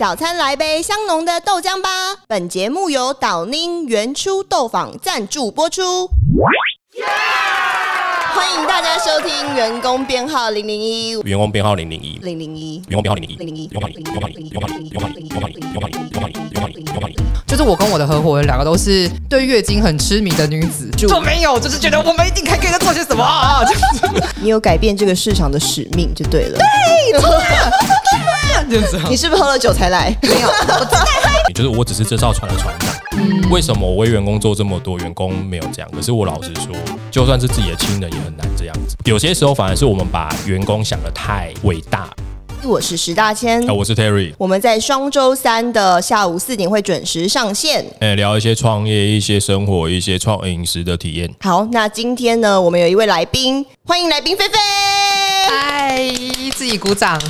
早餐来杯香浓的豆浆吧。本节目由岛宁原初豆坊赞助播出。欢迎大家收听员工编号零零一。员工编号零零一。零零一。员工编号零零一。零零一。就是我跟我的合伙人两个都是对月经很痴迷的女子。就没有就是觉得我们一定可以给做些什么啊 你有改变这个市场的使命就对了。对 了这样子啊你是不是喝了酒才来？没有，我 就是我只是这艘船的船长，为什么我为员工做这么多，员工没有这样？可是我老实说，就算是自己的亲人也很难这样子。有些时候反而是我们把员工想的太伟大。我是石大千啊，。我是 Terry，我们在双周三的下午四点会准时上线。哎，聊一些创业、一些生活、一些创饮食的体验。好，那今天呢，我们有一位来宾，欢迎来宾菲菲。嗨，自己鼓掌。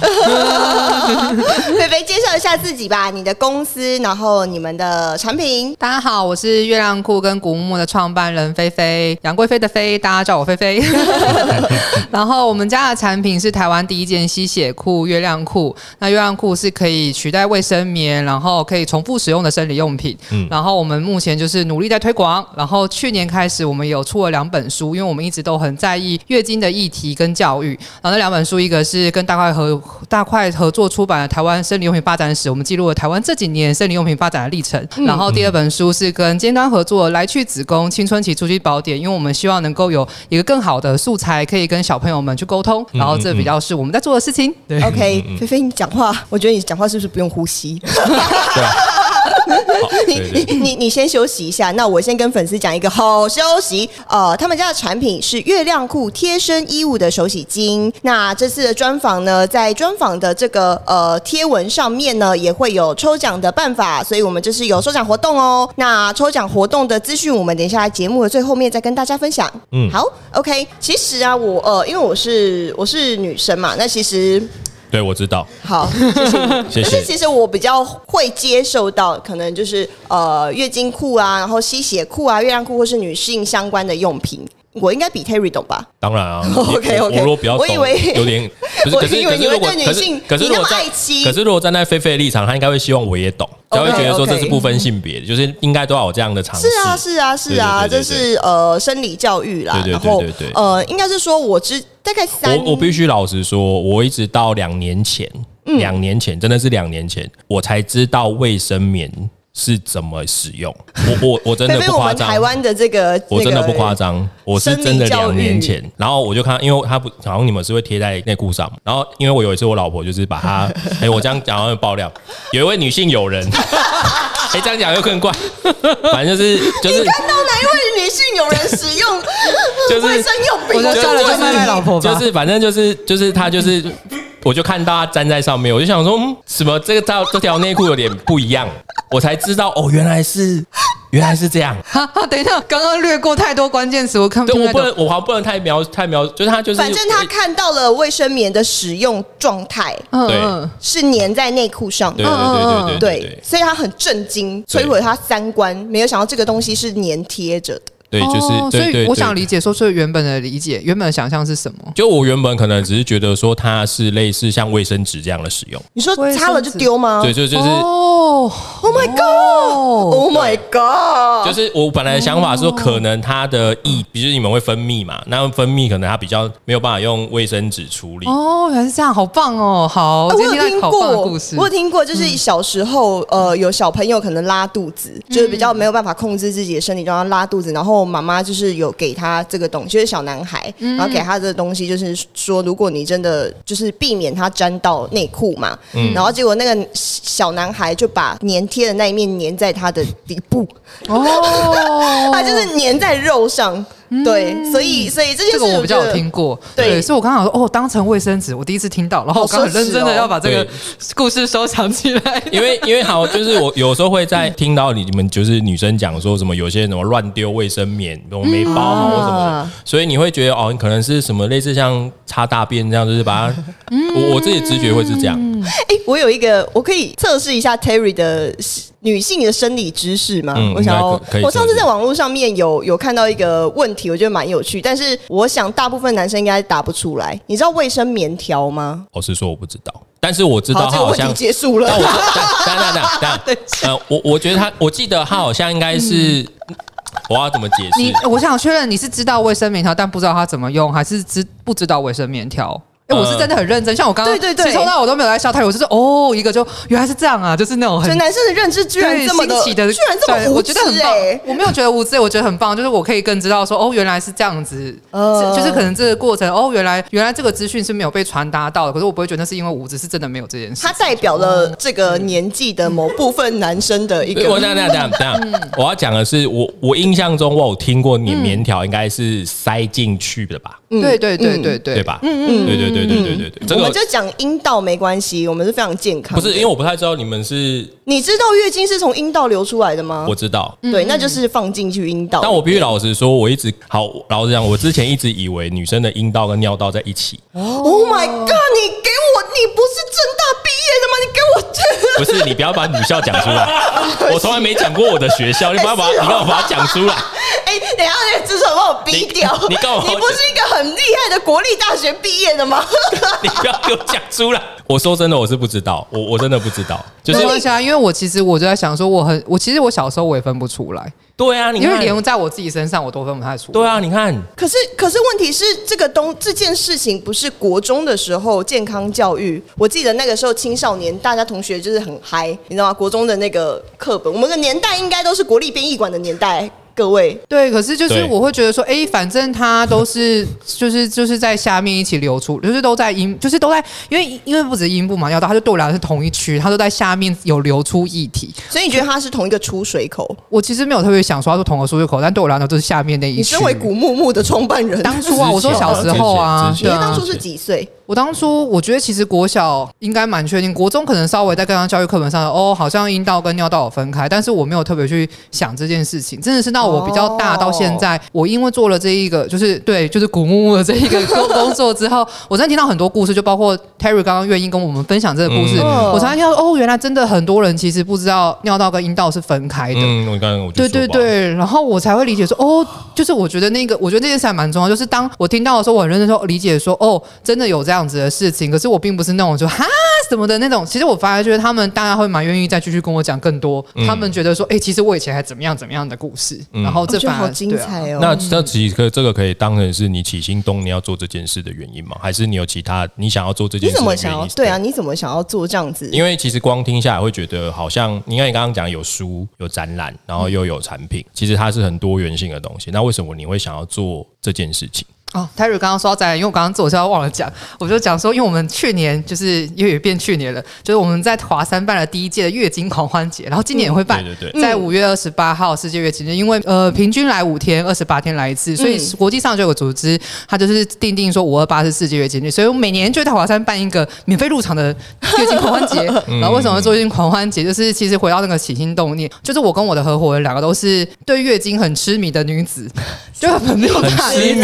菲菲，介绍一下自己吧，你的公司，然后你们的产品。大家好，我是月亮裤跟古木木的创办人菲菲，杨贵妃的妃，大家叫我菲菲。然后我们家的产品是台湾第一件吸血裤月亮裤。那月亮裤是可以取代卫生棉，然后可以重复使用的生理用品。嗯然后我们目前就是努力在推广。然后去年开始，我们有出了两本书，因为我们一直都很在意月经的议题跟教育。然后那两本书，一个是跟大块合大块合作出版的《台湾生理用品发展史》，我们记录了台湾这几年生理用品发展的历程。然后第二本书是跟尖端合作《来去子宫青春期初期宝典》，因为我们希望能够有一个更好的素材，可以跟小朋友们去沟通。然后这比较是我们在做的事情。对。OK，菲菲，你讲话，我觉得你讲话是不是不用呼吸？对你你。你你先休息一下，那我先跟粉丝讲一个好消息。呃，他们家的产品是月亮裤贴身衣物的手洗巾。那这次的专访呢，在专访的这个呃贴文上面呢，也会有抽奖的办法，所以我们这是有抽奖活动哦。那抽奖活动的资讯，我们等一下节目的最后面再跟大家分享。嗯，嗯好，OK。其实啊，我呃，因为我是我是女生嘛，那其实对，我知道，好，谢谢。但是其实我比较会接受到，可能就是呃月经裤啊，然后吸血裤啊、月亮裤或是女性相关的用品。我应该比 Terry 懂吧？当然啊 OK，OK 我我如果比较懂，我以为有点，可是，我 可是以为如果可是可是如果在爱妻可是如果站在菲菲的立场，他应该会希望我也懂，才会 OK，觉得说 OK 这是不分性别的，就是应该都要有这样的尝试。是啊，是啊，是啊，这是呃生理教育啦。对对然后对对对呃，应该是说我之大概三，我我必须老实说，我一直到两年前，嗯两年前真的是两年前，我才知道卫生棉是怎么使用。我我我真的 不夸张，台湾的这个，我真的不夸张。我是真的两年前，然后我就看，因为他不好像你们是会贴在内裤上，然后因为我有一次我老婆就是把它，哎、我这样讲好像有爆料，有一位女性友人，哎、这样讲又更怪，反正就是就是看到哪一位女性友人使用就是卫生用品？我就叫了就卖卖老婆吧。就是反正就是就是他就是，我就看到他粘在上面，我就想说，嗯，什么这个这这条内裤有点不一样，我才知道哦，原来是原来是这样。哈哈，等一下，刚刚略过太多关键词，我看不对，听得懂。我不能，我还不能太描太描，就是他就是，反正他看到了卫生棉的使用状态对嗯嗯，是粘在内裤上对的，对对对对对，所以他很震惊，摧毁他三观，没有想到这个东西是粘贴着的。对，就是哦对对，所以我想理解说，所以原本的理解，原本的想象是什么？就我原本可能只是觉得说它是类似像卫生纸这样的使用，你说擦了就丢吗对，就就是。哦？Oh my god！哦，Oh my god！就是我本来的想法是说，可能它的液，比如你们会分泌嘛，那分泌可能它比较没有办法用卫生纸处理。哦，原来是这样，好棒哦！好，啊我有听听到好棒的过故事，。我有听过，就是小时候，呃，有小朋友可能拉肚子，就是比较没有办法控制自己的身体状况，拉肚子，然后妈妈就是有给他这个东西，就是小男孩，然后给他的东西，就是说，如果你真的就是避免他沾到内裤嘛，然后结果那个小男孩就把粘贴的那一面粘在他的底部，哦，他就是粘在肉上，对，所以所以这件事这个我比较有听过，对。对，所以我刚刚说，哦，当成卫生纸，我第一次听到，然后我刚很认真的要把这个故事收藏起来。因为因为好，就是我有时候会在听到你们就是女生讲说什么，有些人什么乱丢卫生棉，什么没包好或什么啊，所以你会觉得哦，你可能是什么类似像擦大便这样，就是把它，我我自己直觉会是这样，哎、我有一个，我可以测试一下 Terry 的女性的生理知识吗？嗯我想要我上次在网络上面有有看到一个问题，我觉得蛮有趣，但是我想大部分男生应该答不出来。你知道卫生棉条吗？我是说我不知道，但是我知道好，这个问题他好像，结束了但。我等等等等等，呃，我我觉得他，我记得他好像应该是，我要怎么解释你释？我想确认你是知道卫生棉条，但不知道它怎么用，还是知不知道卫生棉条？哎、我是真的很认真，像我刚刚对对对其实从到我都没有在笑他，我就是哦，一个就原来是这样啊，就是那种很男生的认知居然这么的，新奇的，居然这么无知我觉得很棒哎。。我没有觉得无知，我觉得很棒，就是我可以更知道说，哦，原来是这样子，呃就是可能这个过程，哦，原来原来这个资讯是没有被传达到的，可是我不会觉得那是因为无知，是真的没有这件事它。代表了这个年纪的某部分男生的一个。我等等等等等等，我要讲的是，我我印象中我有听过你棉条应该是塞进去的吧，对对对对对对？吧？嗯嗯，对对对对对对对，这个我们就讲阴道没关系，我们是非常健康。不是因为我不太知道你们是，你知道月经是从阴道流出来的吗我？知道，对，那就是放进去阴道。但我必须老实说，我一直好老实讲，我之前一直以为女生的阴道跟尿道在一起，Oh my god！你给我，你不是正大？你给我去。不是你不要把女校讲出来，我从来没讲过我的学校，你不要把你干嘛把它讲出来？哎、等一下，那个至少把我逼掉。你告诉我你不是一个很厉害的国立大学毕业的吗？你不要给我讲出来。我说真的，我是不知道，我我真的不知道，就是没关系啊，因为我其实我就在想说，我很我其实我小时候我也分不出来，对啊，你因为看，连在我自己身上我都分不太出来。对啊，你看，可是，可是问题是，这个东这件事情不是国中的时候健康教育。我记得那个时候青少年，大家同学就是很嗨，你知道吗？国中的那个课本，我们的年代应该都是国立编译馆的年代，各位。对，可是就是我会觉得说，哎，反正它都是 就是就是在下面一起流出，就是都在阴，就是都在，因为因为不止阴部嘛，尿道他就对我来说是同一区，他都在下面有流出液体。所以你觉得它是同一个出水口？我其实没有特别想说它是同个出水口，但对我来说就是下面那一区。你身为古木木的创办人，当初啊，我说小时候啊你当初是几岁？我当初我觉得其实国小应该蛮确定，国中可能稍微在刚刚教育课本上哦，好像阴道跟尿道有分开，但是我没有特别去想这件事情，真的是到我比较大哦到现在，我因为做了这一个就是对就是古木木的这一个工工作之后，我真的听到很多故事，就包括 Terry 刚刚愿意跟我们分享这个故事，嗯我才听到哦，原来真的很多人其实不知道尿道跟阴道是分开的。嗯，我刚刚我对对，对，然后我才会理解说，哦，就是我觉得那个，我觉得这件事还蛮重要。就是当我听到的时候，我很认真说理解说，哦，真的有这样子的事情。可是我并不是那种就哈什么的那种。其实我反而觉得他们大家会蛮愿意再继续跟我讲更多，嗯他们觉得说，哎，其实我以前还怎么样怎么样的故事。嗯然后这反而好精彩哦。那那其实可这个可以当成是你起心动念要做这件事的原因吗？还是你有其他你想要做这件事的原因？怎么想要？对啊，，你怎么想要做这样子？因为其实光听下来会觉得好像，你看你刚刚讲有书、有展览，然后又有产品，其实它是很多元性的东西。那为什么你会想要做这件事情？哦，Terry 刚刚说到展览，因为我刚刚自我介绍忘了讲，我就讲说，因为我们去年就是因为也变去年了，就是我们在华山办了第一届的月经狂欢节，然后今年也会办，对对对。在五月二十八号世界月经日，因为呃平均来五天，二十八天来一次，所以国际上就有个组织，它就是定定说五二八是世界月经日，所以我每年就在华山办一个免费入场的月经狂欢节。然后为什么会做月经狂欢节？就是其实回到那个起心动念，就是我跟我的合伙人两个都是对月经很痴迷的女子，就很没有很办痴迷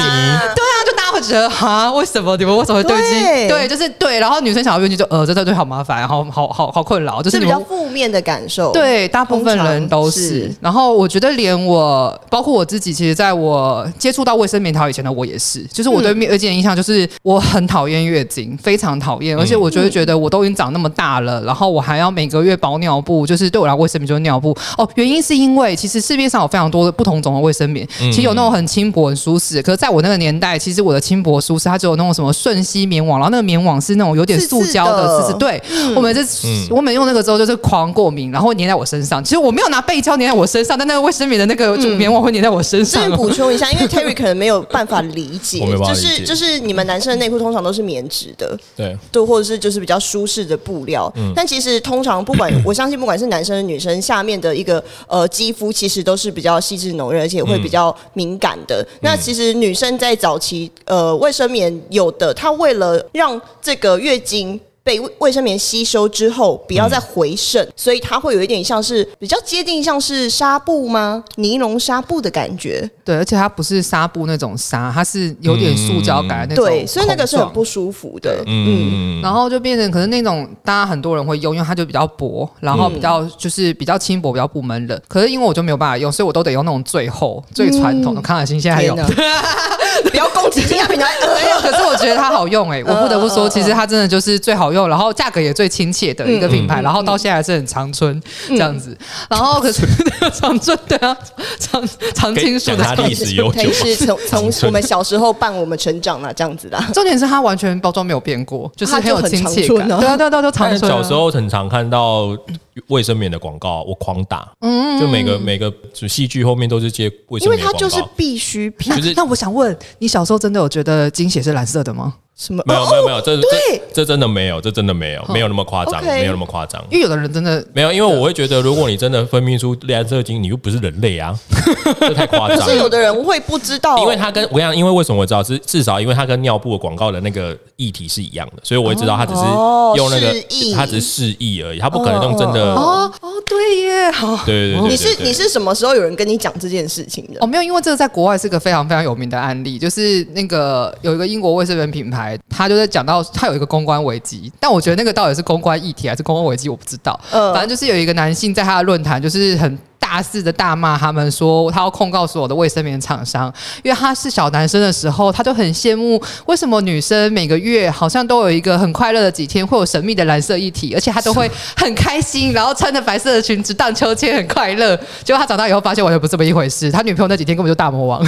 觉得 哈，为什么你们为什么会对经？对对，就是对，然后女生想要月经就呃，这这对好麻烦，然后好好好困扰，就是是比较你们负面的感受。，对，大部分人都通是。常是然后我觉得连我，包括我自己，其实在我接触到卫生棉条以前的我也是，就是我对嗯月经的印象就是我很讨厌月经，非常讨厌，而且我就会觉得我都已经长那么大了，然后我还要每个月包尿布，就是对我来说卫生棉就是尿布。哦，原因是因为其实市面上有非常多的不同种的卫生棉，其实有那种很轻薄、很舒适，可是在我那个年代，其实我的轻薄舒适，它只有那种什么瞬吸棉网，然后那个棉网是那种有点塑胶的，是是对，我每次、我每次用那个之后就是狂过敏，然后会粘在我身上。其实我没有拿背胶粘在我身上，但那个卫生棉的那个就棉网会粘在我身上。这边补充一下，因为 Terry 可能没有办法理解，就是就是你们男生的内裤通常都是棉质的，对，对，或者是就是比较舒适的布料。嗯但其实通常不管 我相信，不管是男生女生，下面的一个呃肌肤其实都是比较细致浓润，而且会比较敏感的。嗯那其实女生在早期呃卫生棉有的，它为了让这个月经。被卫卫生棉吸收之后，不要再回渗，所以它会有一点像是比较接近像是纱布吗？尼龙纱布的感觉。对，而且它不是纱布那种纱，它是有点塑胶感的那种。对，所以那个是很不。舒服的。嗯，嗯，然后就变成可能那种大家很多人会用，因为它就比较薄，然后比较就是比较轻薄，比较不闷冷。可是因为我就没有办法用，所以我都得用那种最厚、最传统的。康乃馨现在还有 不要攻击其他品牌。没有，可是我觉得它好用哎、我不得不说，其实它真的就是最好用，然后价格也最亲切的一个品牌，然后到现在还是很长春这样子。然后可是长春对啊，长长青树的 历史悠久是从从我们小时候伴我们成长啊，这样子的。重点是它完全包装没有变过，就是很有亲切感。对啊，对啊，对啊，长春、啊。小时候很常看到卫生棉的广告，我狂打，嗯，就每个每个戏剧后面都是接卫生棉的广告，它就是必需品，就是那我想问，你小时候真的有觉得精血是蓝色的吗？什么没有没有没有，这对这这真的没有，这真的没有，没有那么夸张，没有那么夸张。因为有的人真的没有，因为我会觉得，如果你真的分泌出蓝色精，你又不是人类啊，这太夸张可是有。的人会不知道，因为他跟我讲，因为为什么我知道？是至少因为他跟尿布的广告的那个议题是一样的，所以我会知道他只是哦用那个示意，它只是示意而已，他不可能用真的。哦哦，对耶，好。对对对对，你是你是什么时候有人跟你讲这件事情的哦，？没有，因为这个在国外是个非常非常有名的案例，就是那个有一个英国卫生棉品牌，他就在讲到他有一个公关危机，但我觉得那个到底是公关议题还是公关危机，我不知道。嗯反正就是有一个男性在他的论坛，就是很。大肆的大骂他们说，他要控告所有的卫生棉厂商，因为他是小男生的时候，他就很羡慕为什么女生每个月好像都有一个很快乐的几天，会有神秘的蓝色一体，而且他都会很开心，然后穿着白色的裙子荡秋千，很快乐。结果他长大以后发现完全不是这么一回事，他女朋友那几天根本就大魔王。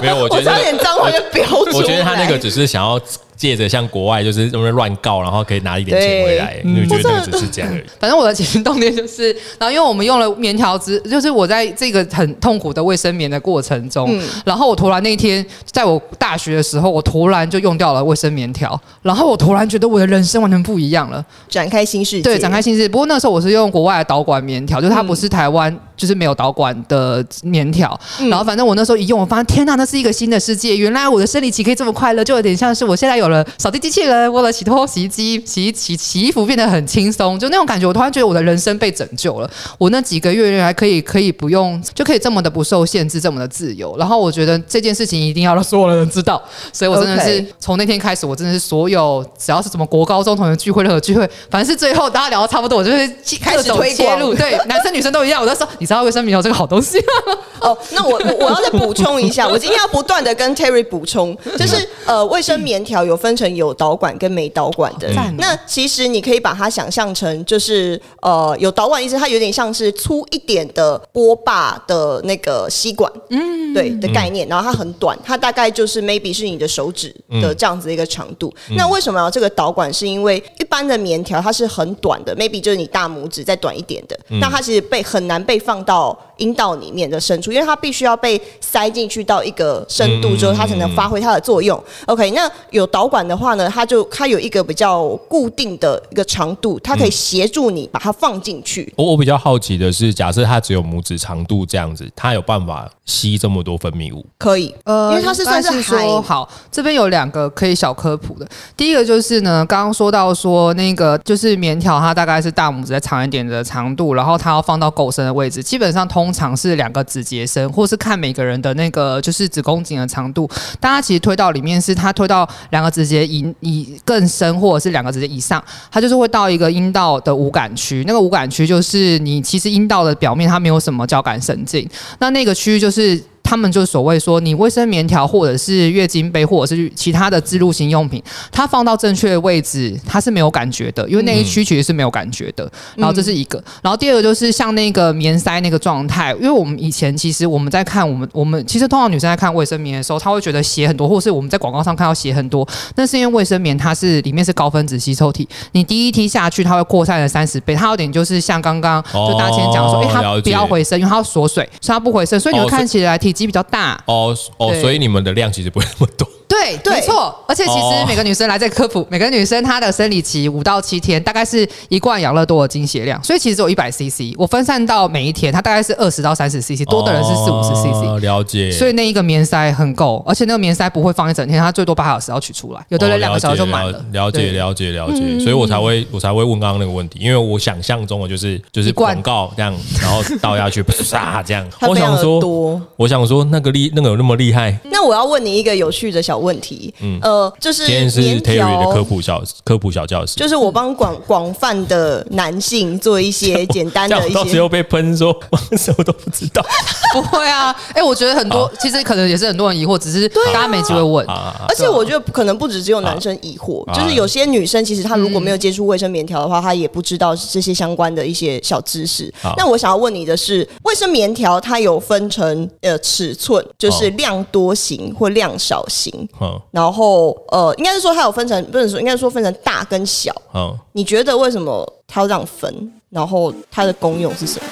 没有，我觉得那个点脏话就飙出来。我觉得他那个只是想要借着像国外就是那么乱告，然后可以拿一点钱回来，嗯你就觉得那个只是这样而已。反正我的起心动念就是，然后因为我们用了棉条之，就是我在这个很痛苦的卫生棉的过程中，嗯然后我突然那一天，在我大学的时候，我突然就用掉了卫生棉条，然后我突然觉得我的人生完全不一样了。展开新世界，对，展开新世界。不过那时候我是用国外的导管棉条，就是它嗯不是台湾，就是没有导管的棉条。然后反正我那时候一用，我发现天呐，那是一个新的世界。原来我的生理期可以这么快乐，就有点像是我现在有了扫地机器人，我的洗脱洗衣机、洗衣洗洗衣服变得很轻松，就那种感觉。我突然觉得我的人生被拯救了。我那几个月原来可以可以不用，就可以这么的不受限制，这么的自由。然后我觉得这件事情一定要让所有的人知道，所以我真的是从那天开始，我真的是所有只要是什么国高中同学聚会、任何聚会，反正是最后大家聊的差不多，我就会开始各种推广切入，对，男生女生都一样。我就说，你知道卫生棉有这个好东西吗？哦，那我我我要再补充一下，我今天要不断的跟 Terry 补充，就是呃，卫生棉条有分成有导管跟没导管的。哦那其实你可以把它想象成就是呃，有导管意思，它有点像是粗一点的波霸的那个吸管，嗯，对的概念。然后它很短，它大概就是 maybe 是你的手指的这样子的一个长度。那为什么要这个导管？是因为一般的棉条它是很短的，maybe 就是你大拇指再短一点的，那它其实被很难被放到阴道里面的深处，因为它必须要被塞进去到一个深度之后，它才能发挥它的作用。OK，那有导管的话呢，它就它有一个比较固定的一个长度，它可以协助你把它放进去。我我比较好奇的是，假设它只有拇指长度这样子，它有办法吸这么多分泌物？可以，呃因为它是算是说好，这边有两个可以小科普的。第一个就是呢，刚刚说到说那个就是棉条，它大概是大拇指再长一点的长度，然后它要放到够深的位置，基本上通常是两个指节深，或是看每个人的那个就是子宫颈的长度。大家其实推到里面是它推到两个指节以以更深，或者是两个指节以上，它就是会到一个阴道的无感区。那个无感区就是你其实阴道的表面它没有什么交感神经，那那个区域就是。他们就所谓说，你卫生棉条或者是月经杯或者是其他的自入型用品，它放到正确的位置，它是没有感觉的，因为那一区其实是没有感觉的。然后这是一个，然后第二个就是像那个棉塞那个状态，因为我们以前其实我们在看我们我们其实通常女生在看卫生棉的时候，她会觉得血很多，或是我们在广告上看到血很多，那是因为卫生棉它是里面是高分子吸收体，你第一梯下去它会扩散了三十倍，它有点就是像刚刚就大家前讲说，哦哎、它不要回声，因为它要锁水，所以它不回声，所以你会哦所以看起来体积比较大。哦哦，对所以你们的量其实不会那么多。对，对没错。而且其哦实每个女生来这科普，每个女生她的生理期五到七天，大概是一罐养乐多的经血量，所以其实只有一百 CC，我分散到每一天，它大概是二十到三十 CC，多的人是四五十 CC。哦了解。所以那一个棉塞很够，而且那个棉塞不会放一整天，它最多八小时要取出来，有的人两个小时就满了。哦了解了解了解，所以我才会我才会问刚刚那个问题，因为我想象中的就是就是广告这样，然后倒下去 唰这样。我想说，我想说那个厉那个有那么厉害？那我要问你一个有趣的小问题。嗯，呃，就是今天是棉 Terry 的科。普小科普小教室，就是我帮广广泛的男性做一些 简单的一到时候被喷说 什么都不知道。不会啊，哎、我觉得很多其实可能也是很多人疑惑，只是大家没机会问。啊，而且我觉得可能不止只有男生疑惑，啊就是有些女生其实她如果没有接触卫生棉条的话，她也不知道这些相关的一些小知识。那我想要问你的是，卫生棉条它有分成呃尺寸，就是哦量多型或量少型，嗯然后呃，应该是说它有分成，不能说应该说分成大跟小。嗯，你觉得为什么它要这样分？然后它的功用是什么？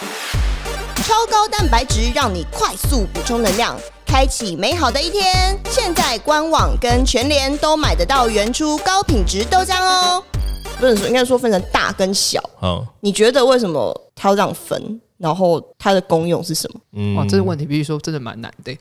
超高蛋白质让你快速补充能量，开启美好的一天。现在官网跟全联都买得到原初高品质豆浆哦。不能说，应该说分成大跟小。嗯你觉得为什么它要这样分？然后它的功用是什么？嗯哇，这个问题必须说真的蛮难的、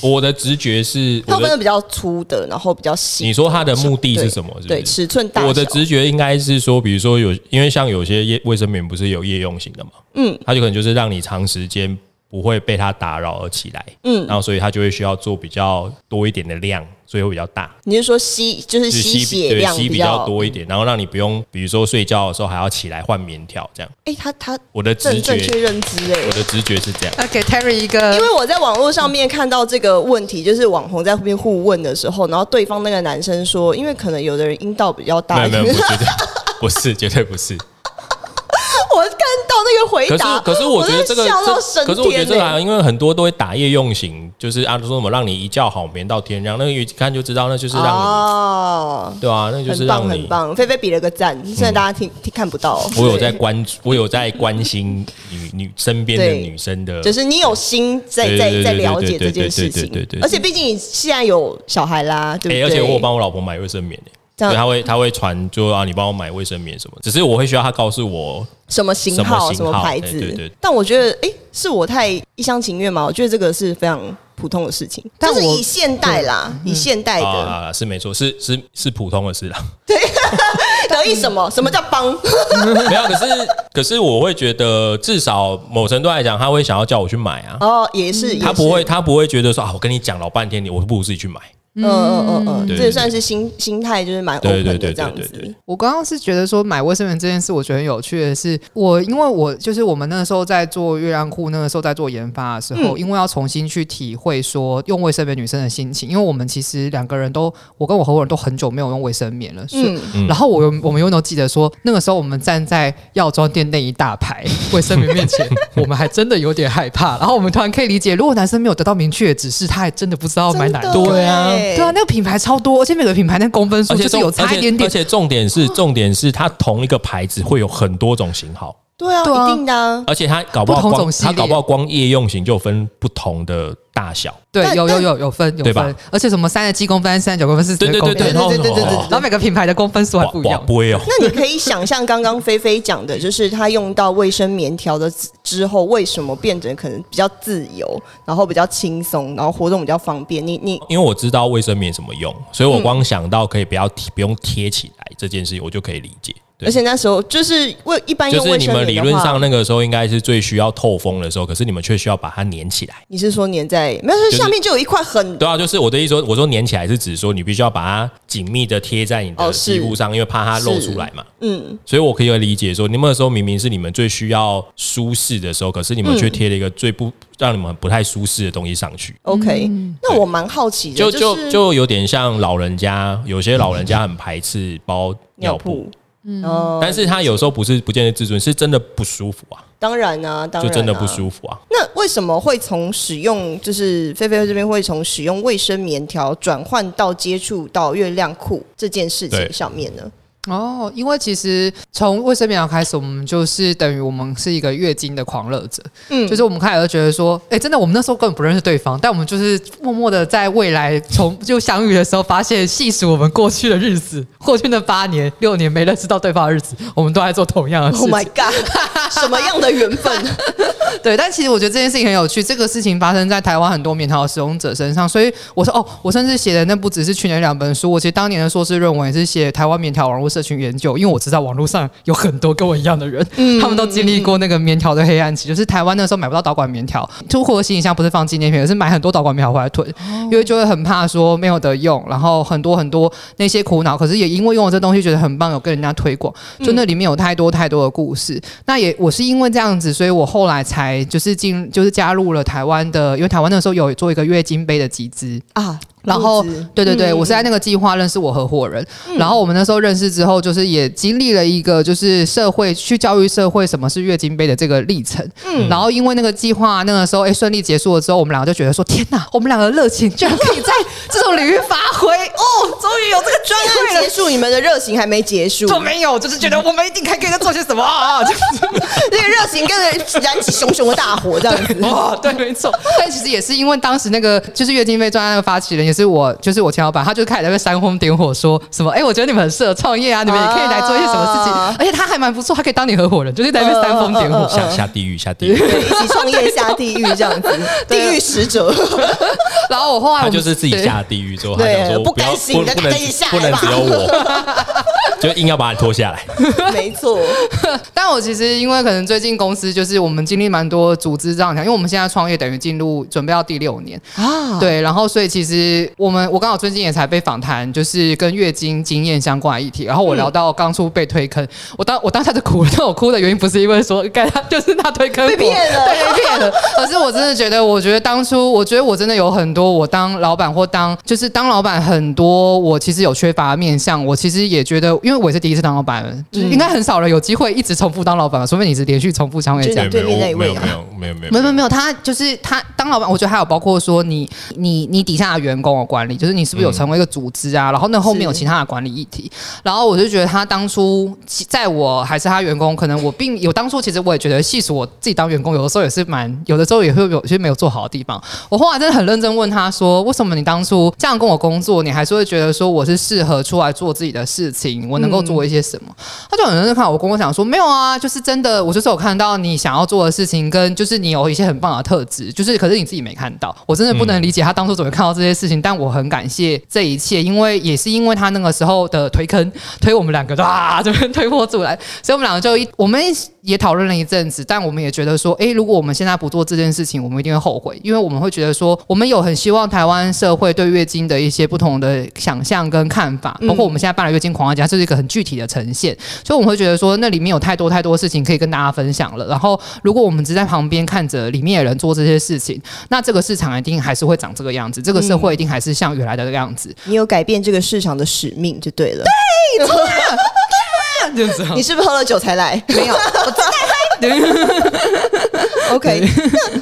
我的直觉是，它分的比较粗的，然后比较细。你说它的目的是什么？对，尺寸大。我的直觉应该是说，比如说有，因为像有些夜卫生棉不是有夜用型的嘛，嗯它就可能就是让你长时间不会被它打扰而起来，嗯，然后所以它就会需要做比较多一点的量，所以会比较大，你是说吸就是吸血量吸比较多一点，然后让你不用，比如说睡觉的时候还要起来换棉条这样。哎，他他我的直正正确觉，认知哎我。的直觉是这样。那给 Terry 一个，因为我在网络上面看到这个问题，就是网红在后面互问的时候，然后对方那个男生说，因为可能有的人阴道比较没大，有没有，不绝对不是，绝对不是。我看到那个回答。可是答，可是我觉得这个可是我觉得这个啊，因为很多都会打夜用型，就是啊说什么让你一觉好眠到天亮，那个一看就知道那就是让哦。你，对啊，那就是很让你。棒很棒，菲菲比了个赞，虽然大家听听看不到，我有在关注，我有在关心女女身边的女生的，就是你有心在在在了解这件事情。对对对对对，而且毕竟你现在有小孩啦，对不对？哎而且我有帮我老婆买卫生棉欸对，他会他会传，就啊，你帮我买卫生棉什么，只是我会需要他告诉我，什么型号、什什么牌子。对对对但我觉得，哎、是我太一厢情愿吗？我觉得这个是非常普通的事情，但是以现代啦，以现代的啊，是没错，是是是普通的事啦。对 得意什么？什么叫帮？没有，可是可是我会觉得，至少某程度来讲，他会想要叫我去买啊。哦，也是，也是他不会，，他不会觉得说啊，我跟你讲老半天，你我不如自己去买。嗯嗯嗯嗯，这也算是心心态，就是蛮对 open 对对的这样子对对对。我刚刚是觉得说买卫生棉这件事，我觉得很有趣的是，我因为我就是我们那个时候在做月亮裤，那个时候在做研发的时候，嗯因为要重新去体会说用卫生棉女生的心情，因为我们其实两个人都，我跟我合伙人都很久没有用卫生棉了，是。嗯，嗯然后我我们永远都记得说，那个时候我们站在药妆店那一大排卫生棉面前，我们还真的有点害怕。然后我们突然可以理解，如果男生没有得到明确的指示，他还真的不知道买哪一个。对啊耶对啊，那个品牌超多，而且每个品牌那公分数就是有差一点点而。且重点是重点是它同一个牌子会有很多种型号，对啊，对啊一定的啊。而且它搞不好光不同种它搞不好光夜用型就分不同的大小。对，有有有有分有分，而且什么三十七公分、三十九公分、四十对对公分，对对，然后对对对对对哦然后每个品牌的公分数还不一样。不会哦。那你可以想象刚刚菲菲讲的，就是她用到卫生棉条的之后，为什么变成可能比较自由，然后比较轻松，然后活动比较方便？你你因为我知道卫生棉怎么用，所以我嗯光想到可以不要贴不用贴起来这件事情，我就可以理解。对而且那时候就是为一般就是用卫你们理生棉的话论上那个时候应该是最需要透风的时候，可是你们却需要把它粘起来。你是说粘在没有？就是下面就有一块很对啊，就是我的意思说，我说粘起来是指说你必须要把它紧密的贴在你的哦是肌肤上，因为怕它露出来嘛。嗯，所以我可以理解说，你们那时候明明是你们最需要舒适的时候，可是你们却贴了一个最不让你们不太舒适的东西上去。OK，、那我蛮好奇的，就就就就有点像老人家，有些老人家很排斥包尿尿布布，，嗯，但是他有时候不是不见得自尊，是真的不舒服啊，当然啊，当然、啊、就真的不舒服啊。那为什么会从使用，就是菲菲这边会从使用卫生棉条转换到接触到月亮裤这件事情对上面呢？哦，因为其实从卫生棉条开始，我们就是等于我们是一个月经的狂热者，嗯，就是我们开始就觉得说，哎，真的，我们那时候根本不认识对方，但我们就是默默的在未来从就相遇的时候，发现细数我们过去的日子，过去那八年、六年没认识到对方的日子，我们都在做同样的事 Oh。my god，什么样的缘分？对，但其实我觉得这件事情很有趣，这个事情发生在台湾很多棉条使用者身上，所以我说哦，我甚至写的那不只是去年两本书，我其实当年的硕士论文也是写台湾棉条网络社群研究，因为我知道网络上有很多跟我一样的人，他们都经历过那个棉条的黑暗期，就是台湾那时候买不到导管棉条，出货的行李箱不是放纪念品，而是买很多导管棉条回来囤，因为就会很怕说没有得用，然后很多很多那些苦恼，可是也因为用了这东西觉得很棒，有跟人家推广，就那里面有太多太多的故事。那也我是因为这样子，所以我后来才就是进就是加入了台湾的，因为台湾那时候有做一个月经杯的集资啊。然后，对对对，嗯我是在那个计划认识我合伙人。然后我们那时候认识之后，就是也经历了一个就是社会去教育社会什么是月经杯的这个历程。嗯，然后因为那个计划那个时候哎顺利结束了之后，我们两个就觉得说天哪，我们两个的热情居然可以在 这种领域发挥哦，终于有这个专。案结束，你们的热情还没结束，就没有，就是觉得我们一定还可以再做些什么啊！就是 那个热情跟着燃起熊熊的大火，这样子。哦，对，没错。但其实也是因为当时那个就是月经杯专案的发起人，也是我，就是我前老板，他就开始在那边煽风点火，说什么，哎、我觉得你们很适合创业啊，你们也可以来做一些什么事情，啊。而且他还蛮不错，他可以当你合伙人，就是在那边煽风点火。下下地狱，下地狱。一起创业下地狱这样子，地狱使者。然后我后来我他就是自己下地狱之后，他对想说不甘心的不不能下来不能吧只有我，就硬要把你拖下来。没错，但我其实因为可能最近公司就是我们经历蛮多组织这样讲，因为我们现在创业等于进入准备要第六年。啊，对，然后所以其实我们我刚好最近也才被访谈，就是跟月经经验相关的议题，然后我聊到刚出被推坑，我当我当下就哭了，但我哭的原因不是因为说，该他就是他推坑我。被骗了对，被骗了，而是我真的觉得，我觉得当初我觉得我真的有很多我当老板或当就是当老板很多我其实有缺乏的面向，我其实也觉得，因为我也是第一次当老板，就是应该很少人有机会一直重复当老板吧，除非你是连续重复创业家真的。对面那一位啊。没有没有没有没有没有没有，他就是他当老板，我觉得还有包括说你你你底下的员工的管理，就是你是不是有成为一个组织啊？然后那后面有其他的管理议题，然后我就觉得他当初在我还是他员工，可能我并有当初其实我也觉得细数我自己当员工，有的时候也是蛮有的时候也会有些没有做好的地方。我后来真的很认真问他说，为什么你当初这样跟我工作，你还是会觉得说我是适合出来做自己的事情，我能够做一些什么？他就很认真看我，跟我讲说没有啊，就是真的，我就是有看到你想要做的事情，跟就是你有一些很棒的特质，就是可是你自己没看到。我真的不能理解他当初怎么看到这些事情，但我很感谢这一切，因为也是因为他那个时候的推坑，推我们两个啊这边推波助澜，所以我们两个就一我们一也讨论了一阵子，但我们也觉得说，诶，如果我们现在不做这件事情，我们一定会后悔，因为我们会觉得说，我们有很希望台湾社会对月经的一些不同的想象跟看法，包括我们现在办了月经狂欢节，这是一个很具体的呈现，所以我们会觉得说，那里面有太多太多事情可以跟大家分享了。然后，如果我们只在旁边看着里面的人做这些事情，那这个市场一定还是会长这个样子，这个社会一定还是像原来的那个样子。你有改变这个市场的使命就对了。这 你是不是喝了酒才来？没有，我知道 OK，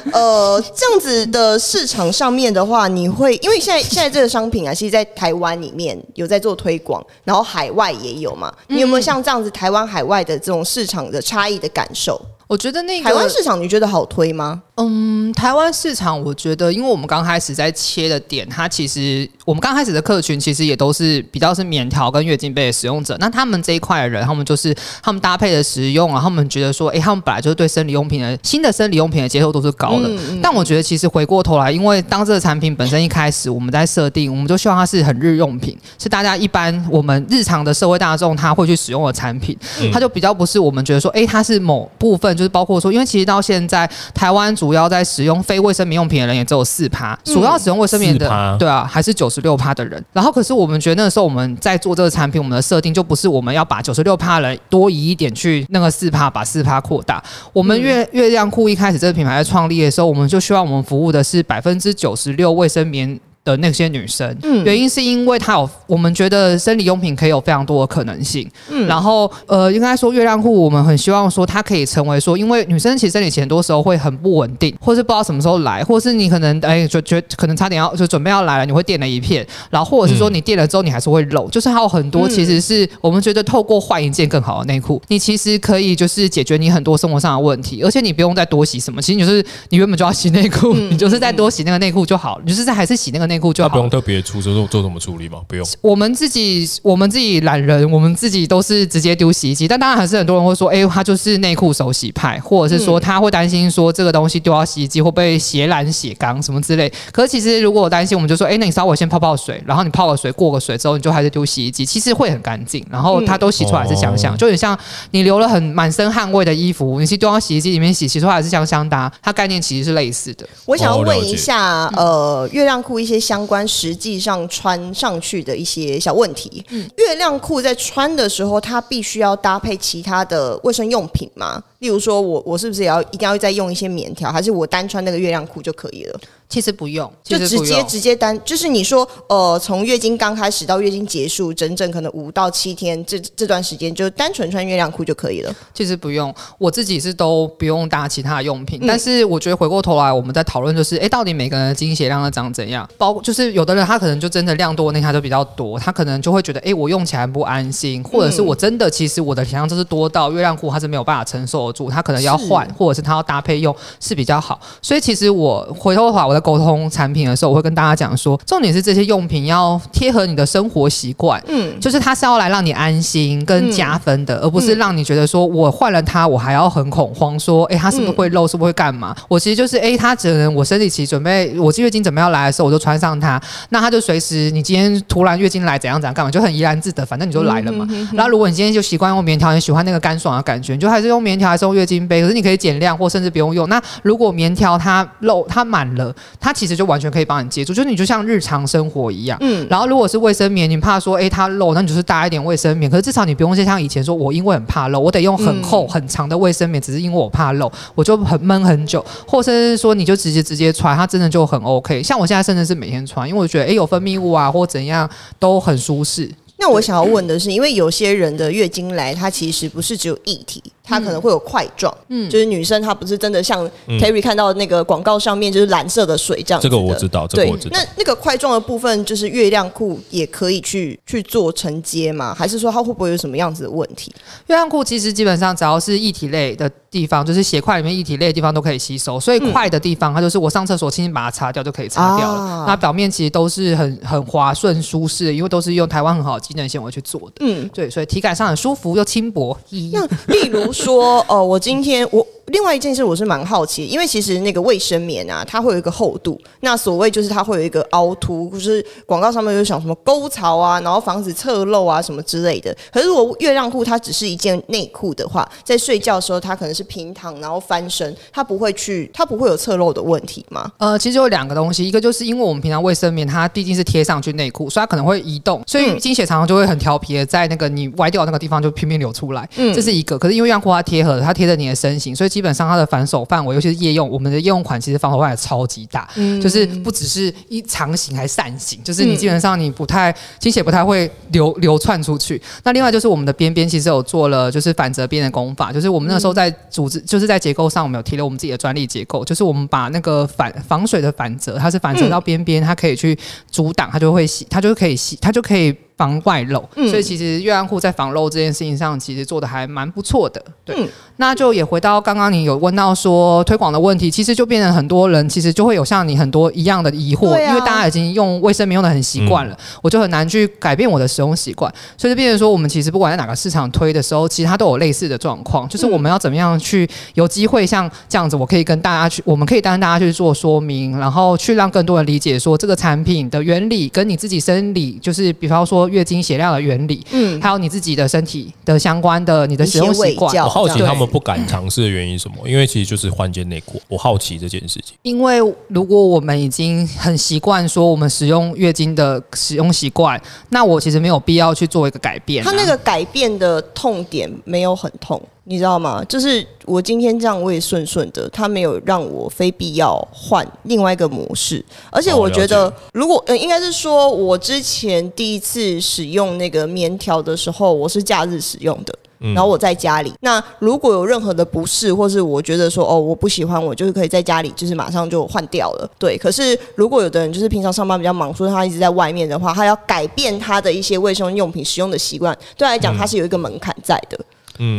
那呃，这样子的市场上面的话，你会因为现在现在这个商品啊，其实，在台湾里面有在做推广，然后海外也有嘛。你有没有像这样子台湾海外的这种市场的差异的感受？我觉得那个台湾市场你觉得好推吗？嗯，台湾市场，我觉得，因为我们刚开始在切的点，它其实我们刚开始的客群其实也都是比较是棉条跟月经杯的使用者。那他们这一块的人，他们就是他们搭配的使用啊，他们觉得说，诶，他们本来就是对生理用品的新的生理用品的接受度是高的。但我觉得其实回过头来，因为当这个产品本身一开始我们在设定，我们就希望它是很日用品，是大家一般我们日常的社会大众他会去使用的产品，它就比较不是我们觉得说，诶，它是某部分，就是包括说，因为其实到现在台湾主要在使用非卫生棉用品的人也只有四趴，主要使用卫生棉的，4%对啊，还是九十六趴的人。然后可是我们觉得那个时候我们在做这个产品，我们的设定就不是我们要把九十六趴人多移一点去那个四趴，把四趴扩大。我们月月亮裤一开始这个品牌在创立的时候，我们就希望我们服务的是百分之九十六卫生棉。的那些女生，嗯。原因是因为她有，我们觉得生理用品可以有非常多的可能性，嗯。然后呃，应该说月亮裤，我们很希望说它可以成为说，因为女生其实生理期很多时候会很不稳定，或是不知道什么时候来，或是你可能哎就觉可能差点要就准备要来了，你会垫了一片，然后或者是说你垫了之后你还是会漏，就是还有很多其实是我们觉得透过换一件更好的内裤，你其实可以就是解决你很多生活上的问题，而且你不用再多洗什么，其实你就是你原本就要洗内裤，你就是再多洗那个内裤就好，你就是在还是洗那个内内裤就好。那不用特别出做做什么处理吗？不用。我们自己我们自己懒人，我们自己都是直接丢洗衣机。但当然还是很多人会说，哎，他就是内裤手洗派，或者是说他会担心说这个东西丢到洗衣机会不会血染血缸什么之类。可是其实如果我担心，我们就说，哎，那你稍微先泡泡水，然后你泡个水过个水之后，你就还是丢洗衣机，其实会很干净，然后它都洗出来是香香，就有点像你流了很满身汗味的衣服，你去丢到洗衣机里面洗，洗出来是香香的。它概念其实是类似的。我想要问一下，呃，月亮裤一些相关实际上穿上去的一些小问题。嗯，月亮裤在穿的时候，它必须要搭配其他的卫生用品吗？例如说，我我是不是也要一定要再用一些棉条，还是我单穿那个月亮裤就可以了？其实不用，就直接直接单，就是你说，呃，从月经刚开始到月经结束，整整可能五到七天，这这段时间就单纯穿月亮裤就可以了。其实不用，我自己是都不用搭其他的用品。但是我觉得回过头来，我们在讨论就是，哎，到底每个人的经血量要长怎样？包就是有的人他可能就真的量多，那他就比较多，他可能就会觉得，哎，我用起来不安心，或者是我真的其实我的体量就是多到月亮裤它是没有办法承受得住，他可能要换，或者是他要搭配用是比较好。所以其实我回头的话，我在沟通产品。的时候，我会跟大家讲说，重点是这些用品要贴合你的生活习惯，嗯，就是它是要来让你安心跟加分的，而不是让你觉得说我换了它，我还要很恐慌，说，哎，它是不是会漏，是不是会干嘛？我其实就是，哎，它只能我生理期准备，我月经准备要来的时候，我就穿上它，那它就随时你今天突然月经来怎样怎样干嘛，就很怡然自得，反正你就来了嘛。然后如果你今天就习惯用棉条，你喜欢那个干爽的感觉，你就还是用棉条，还是用月经杯，可是你可以减量，或甚至不用用。那如果棉条它漏，它满了，它其实就完全可以帮你接住，就是。你就像日常生活一样，嗯，然后如果是卫生棉，你怕说，哎，它漏，那你就是搭一点卫生棉。可是至少你不用像以前说，我因为很怕漏，我得用很厚很长的卫生棉，只是因为我怕漏，我就很闷很久。或者是说，你就直接直接穿，它真的就很 OK。像我现在甚至是每天穿，因为我觉得，哎，有分泌物啊，或怎样都很舒适。那我想要问的是，因为有些人的月经来，它其实不是只有液体。它可能会有块状，嗯，就是女生她不是真的像 Terry 看到那个广告上面就是蓝色的水这样子。这个我知道，这个我知道。那那个块状的部分，就是月亮裤也可以去去做承接吗？还是说它会不会有什么样子的问题？月亮裤其实基本上只要是液体类的地方，就是血块里面液体类的地方都可以吸收，所以块的地方它就是我上厕所轻轻把它擦掉就可以擦掉了。那表面其实都是很很滑顺舒适，因为都是用台湾很好的机能纤维去做的。嗯，对，所以体感上很舒服又轻薄。那例如说，哦，我今天我。另外一件事我是蛮好奇，因为其实那个卫生棉啊，它会有一个厚度。那所谓就是它会有一个凹凸，就是广告上面有想什么沟槽啊，然后防止侧漏啊什么之类的。可是如果月亮裤它只是一件内裤的话，在睡觉的时候它可能是平躺，然后翻身，它不会去，它不会有侧漏的问题吗？呃，其实有两个东西，一个就是因为我们平常卫生棉它毕竟是贴上去内裤，所以它可能会移动，所以经血常常就会很调皮的在那个你歪掉那个地方就拼命流出来。嗯，这是一个。可是因为月亮裤它贴合，它贴着你的身形，所以基本上它的反手。范围，尤其是夜用，我们的夜用款其实防手范围超级大，就是不只是一长形还扇形，就是你基本上你不太倾斜不太会流流窜出去。那另外就是我们的边边其实有做了就是反折边的功法，就是我们那时候在组织就是在结构上我们有提了我们自己的专利结构，就是我们把那个反防水的反折，它是反折到边边，它可以去阻挡，它就会吸，它就可以吸，它就可以。防外漏，所以其实月亮裤在防漏这件事情上，其实做的还蛮不错的。对，那就也回到刚刚你有问到说推广的问题，其实就变成很多人其实就会有像你很多一样的疑惑，因为大家已经用卫生棉用的很习惯了，我就很难去改变我的使用习惯，所以就变成说我们其实不管在哪个市场推的时候，其实它都有类似的状况，就是我们要怎么样去有机会像这样子，我可以跟大家去，我们可以带大家去做说明，然后去让更多人理解说这个产品的原理跟你自己生理，就是比方说。月经血量的原理，嗯，还有你自己的身体的相关的你的使用习惯。我好奇他们不敢尝试的原因什么？因为其实就是换件内裤。我好奇这件事情。因为如果我们已经很习惯说我们使用月经的使用习惯，那我其实没有必要去做一个改变。它那个改变的痛点没有很痛。你知道吗？就是我今天这样我也顺顺的，他没有让我非必要换另外一个模式。而且我觉得，如果呃，应该是说我之前第一次使用那个棉条的时候，我是假日使用的，然后我在家里。那如果有任何的不适，或是我觉得说哦我不喜欢，我就是可以在家里就是马上就换掉了。对。可是如果有的人就是平常上班比较忙，说他一直在外面的话，他要改变他的一些卫生用品使用的习惯，对来讲他是有一个门槛在的。嗯，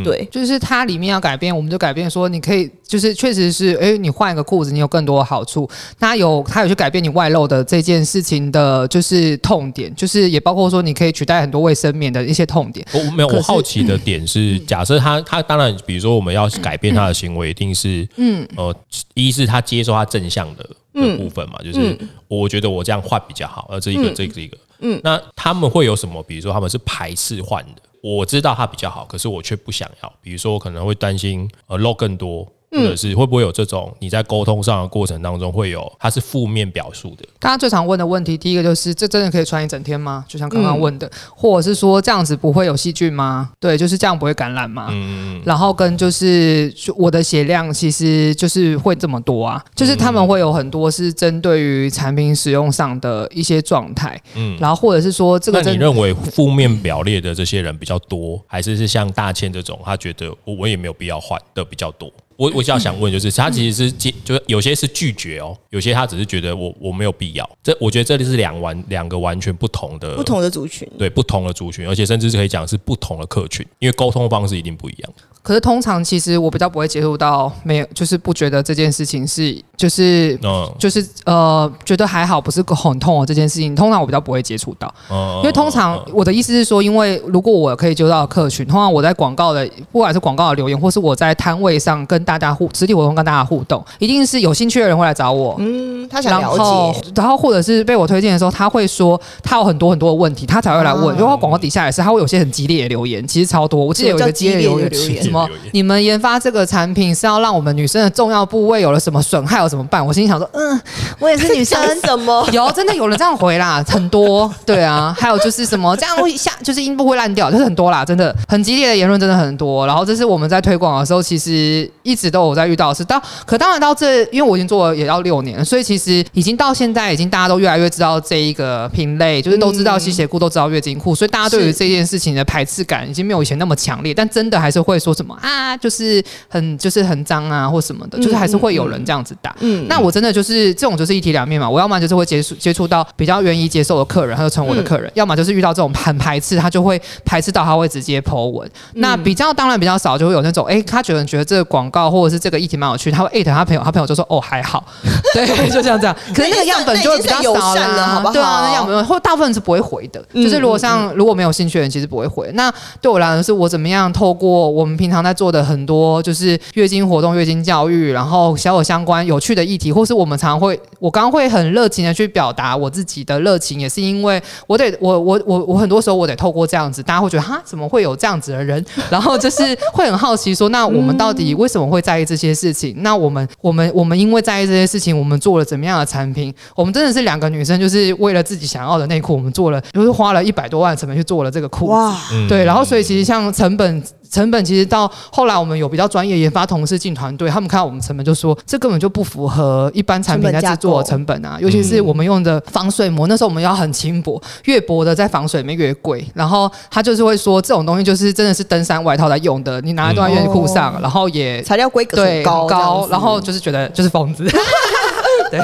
对，就是它里面要改变，我们就改变说，你可以就是确实是，哎，你换一个裤子，你有更多的好处。它有它有去改变你外露的这件事情的，就是痛点，就是也包括说你可以取代很多卫生棉的一些痛点。我没有，我好奇的点是，假设他他当然，比如说我们要改变他的行为，一定是嗯。呃，一是他接受他正向的的部分嘛，就是我觉得我这样换比较好，呃这一个这个一个，嗯，那他们会有什么？比如说他们是排斥换的，我知道它比较好，可是我却不想要。比如说我可能会担心呃漏更多。或者是会不会有这种你在沟通上的过程当中会有它是负面表述的？刚刚最常问的问题，第一个就是这真的可以穿一整天吗？就像刚刚问的，或者是说这样子不会有细菌吗？对，就是这样不会感染吗？嗯然后跟就是我的血量其实就是会这么多啊，就是他们会有很多是针对于产品使用上的一些状态。嗯。然后或者是说这个，那你认为负面表列的这些人比较多，还是是像大千这种，他觉得我我也没有必要换的比较多？我我较想问，就是他其实是接，就是有些是拒绝哦，有些他只是觉得我我没有必要。这我觉得这里是两完两个完全不同的不同的族群，对不同的族群，而且甚至是可以讲是不同的客群，因为沟通方式一定不一样。可是通常其实我比较不会接触到没有，就是不觉得这件事情是就是就是呃觉得还好，不是很痛哦这件事情。通常我比较不会接触到，因为通常我的意思是说，因为如果我可以接触到客群，通常我在广告的不管是广告的留言，或是我在摊位上跟大家互实体活动跟大家互动，一定是有兴趣的人会来找我。嗯，他想了解，然后或者是被我推荐的时候，他会说他有很多很多的问题，他才会来问。如果广告底下也是，他会有些很激烈的留言，其实超多。我记得有一个激烈的留言什么。你们研发这个产品是要让我们女生的重要部位有了什么损害，有怎么办？我心想说，嗯，我也是女生，怎么有真的有人这样回啦？很多，对啊，还有就是什么这样会下，就是阴部会烂掉，就是很多啦，真的很激烈的言论，真的很多。然后这是我们在推广的时候，其实一直都有在遇到，是到可当然到这，因为我已经做了也要六年，所以其实已经到现在，已经大家都越来越知道这一个品类，就是都知道吸血裤，都知道月经裤，所以大家对于这件事情的排斥感已经没有以前那么强烈，但真的还是会说什么啊。啊，就是很就是很脏啊，或什么的，就是还是会有人这样子打。嗯，那我真的就是这种就是一体两面嘛。我要么就是会接触接触到比较愿意接受的客人，他就成我的客人；要么就是遇到这种很排斥，他就会排斥到他会直接剖文。那比较当然比较少，就会有那种哎，他觉得觉得这个广告或者是这个议题蛮有趣，他会艾特他朋友，他朋友就说哦还好，对，就像这样。可是那个样本就会比较少了，好不好？对啊，那样本或大部分是不会回的。就是如果像如果没有兴趣的人，其实不会回。那对我来说，是我怎么样透过我们平常在做的很多。就是月经活动、月经教育，然后小有相关有趣的议题，或是我们常常会，我刚刚会很热情的去表达我自己的热情，也是因为我得我我我我很多时候我得透过这样子，大家会觉得哈，怎么会有这样子的人？然后就是会很好奇说，那我们到底为什么会在意这些事情？那我们我们我们因为在意这些事情，我们做了怎么样的产品？我们真的是两个女生，就是为了自己想要的内裤，我们做了，就是花了一百多万成本去做了这个裤子，对，然后所以其实像成本。成本其实到后来，我们有比较专业研发同事进团队，他们看到我们成本就说，这根本就不符合一般产品在制作成本啊，尤其是我们用的防水膜，那时候我们要很轻薄，越薄的在防水里面越贵。然后他就是会说，这种东西就是真的是登山外套在用的，你拿来都在愿意裤上，然后也材料规格很高，然后就是觉得就是疯子。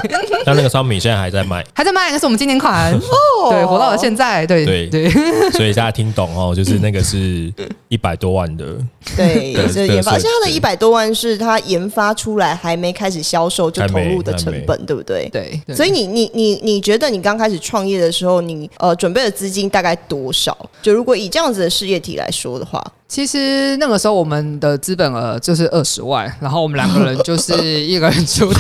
对，但那个商品现在还在卖，还在卖，那是我们今年款 哦。对，活到了现在，对对对，所以大家听懂哦，就是那个是一百多万的，对，是研发，而且它的一百多万是它研发出来还没开始销售就投入的成本，对不对？对，所以你你你你觉得你刚开始创业的时候，你呃准备的资金大概多少？就如果以这样子的事业体来说的话。其实那个时候我们的资本额就是二十万，然后我们两个人就是一个人出，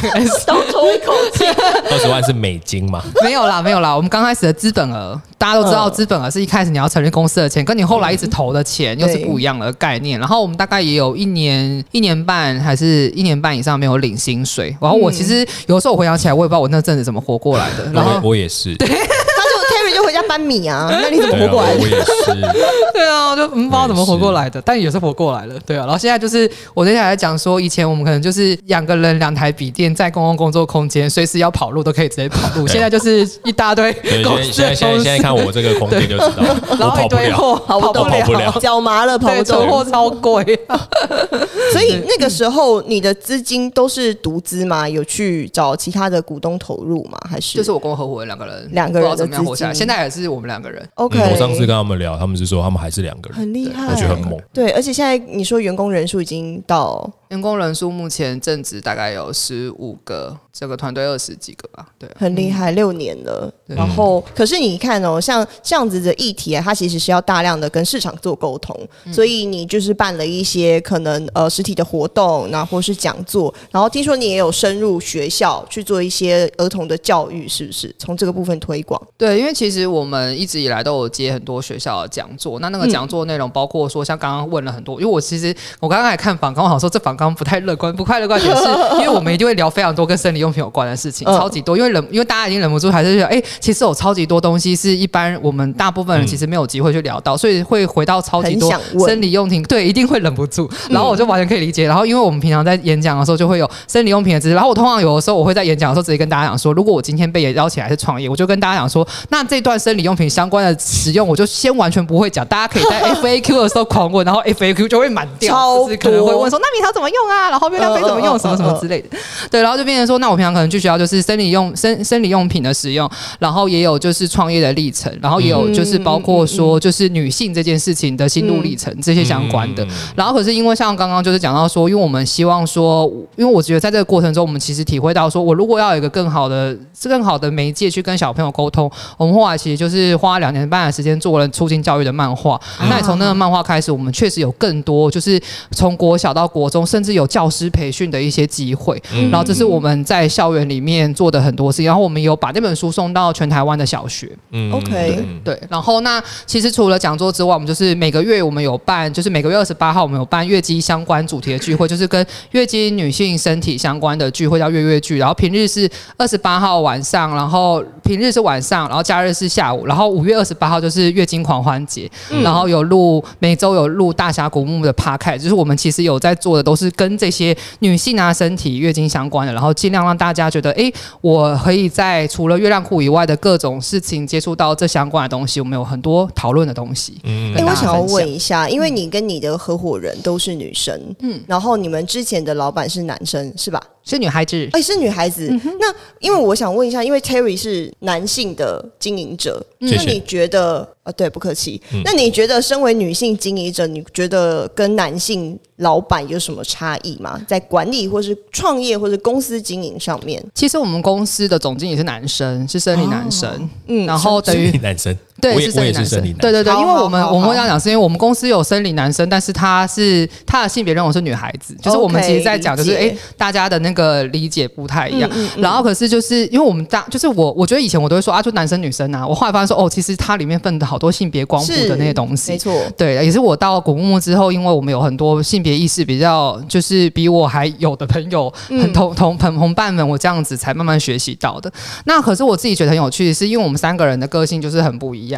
倒抽一口气。二十万是美金吗？没有啦，没有啦。我们刚开始的资本额，大家都知道，资本额是一开始你要成立公司的钱，跟你后来一直投的钱又是不一样的概念。然后我们大概也有一年、一年半还是一年半以上没有领薪水。然后我其实有时候我回想起来，我也不知道我那阵子怎么活过来的。然后我也是。对。就回家搬米啊？那你 怎么活过来的？我也是。对啊，就不知道怎么活过来的，但也是活过来了。对啊，然后现在就是我接下来讲说，以前我们可能就是两个人两台笔电在公共工作空间，随时要跑路都可以直接跑路。现在就是一大堆。对，现在现在现在看我这个空间就知道，然后一堆货跑不了，脚麻了，跑不走，货超贵。所以那个时候你的资金都是独资吗？有去找其他的股东投入吗？还是就是我跟我合伙人两个人，两个人怎么样活下来？现在也是是我们两个人。OK，、嗯我上次跟他们聊，他们是说他们还是两个人，很厉害，我觉得很猛。对，而且现在你说员工人数已经到员工人数目前正值大概有十五个，这个团队二十几个吧。对，很厉害，六年了。然后，可是你看哦，像这样子的议题啊，它其实是要大量的跟市场做沟通，所以你就是办了一些可能呃实体的活动，那或是讲座，然后听说你也有深入学校去做一些儿童的教育，是不是？从这个部分推广，对，因为其实我们一直以来都有接很多学校的讲座，那那个讲座内容包括说，像刚刚问了很多，因为我其实我刚刚还看访纲，我好像说这访纲不太乐观，不快乐观点是，因为我们一定会聊非常多跟生理用品有关的事情，嗯。超级多，因为忍，因为大家已经忍不住，还是觉得，哎、其实有超级多东西是一般我们大部分人其实没有机会去聊到，所以会回到超级多生理用品，对，一定会忍不住，然后我就完全可以理解，然后因为我们平常在演讲的时候就会有生理用品的知识，然后我通常有的时候我会在演讲的时候直接跟大家讲说，如果我今天被邀请来是创业，我就跟大家讲说，那这段生理用品相关的使用，我就先完全不会讲，大家可以在 FAQ 的时候狂问，然后 FAQ 就会满掉，超就是可能会问说，那米条怎么用啊？然后月亮杯怎么用？什么什么之类的。对，然后就变成说，那我平常可能去学校就是生理用生生理用品的使用，然后也有就是创业的历程，然后也有就是包括说就是女性这件事情的心路历程这些相关的。然后可是因为像刚刚就是讲到说，因为我们希望说，因为我觉得在这个过程中，我们其实体会到说，我如果要有一个更好的、更好的媒介去跟小朋友沟通，我们后来其实就是花两年半的时间做了促进教育的漫画。那也从那个漫画开始，我们确实有更多就是从国小到国中，甚至有教师培训的一些机会。然后这是我们在校园里面做的很多事情，然后我们有把那本书送到全台湾的小学。嗯 OK 嗯对，然后那其实除了讲座之外，我们就是每个月我们有办，就是每个月二十八号我们有办月经相关主题的聚会，就是跟月经女性身体相关的聚会叫月月聚。然后平日是二十八号晚上，然后平日是晚上，然后假日是下午。然后五月二十八号就是月经狂欢节，然后有录每周有录大峡谷木的 p 开，就是我们其实有在做的都是跟这些女性啊身体月经相关的，然后尽量让大家觉得，哎，我可以在除了月亮裤以外的各种事情接触到这相关的东西，我们有很多讨论的东西。嗯哎、我想要问一下，因为你跟你的合伙人都是女生，嗯，然后你们之前的老板是男生，是吧？是女孩子，哎、是女孩子。那因为我想问一下，因为 Terry 是男性的经营者，那你觉得？啊，对，不客气。那你觉得身为女性经营者，你觉得跟男性老板有什么差异吗？在管理或是创业或是公司经营上面？其实我们公司的总经理是男生，是生理男生，嗯然后等于男生，对，我也我也是生理男生对对对，因为我们我们会这样讲，是因为我们公司有生理男生，但是他是他的性别认同是女孩子，就是我们其实在讲，就是哎，大家的那个理解不太一样。嗯然后可是就是因为我们大，就是我我觉得以前我都会说啊，就男生女生啊，我后来发现说哦，其实它里面分的好多性别光谱的那些东西没。错。对，也是我到古木木之后，因为我们有很多性别意识比较，就是比我还有的朋友，很同同朋同伴们，我这样子才慢慢学习到的。那可是我自己觉得很有趣，是因为我们三个人的个性就是很不一样。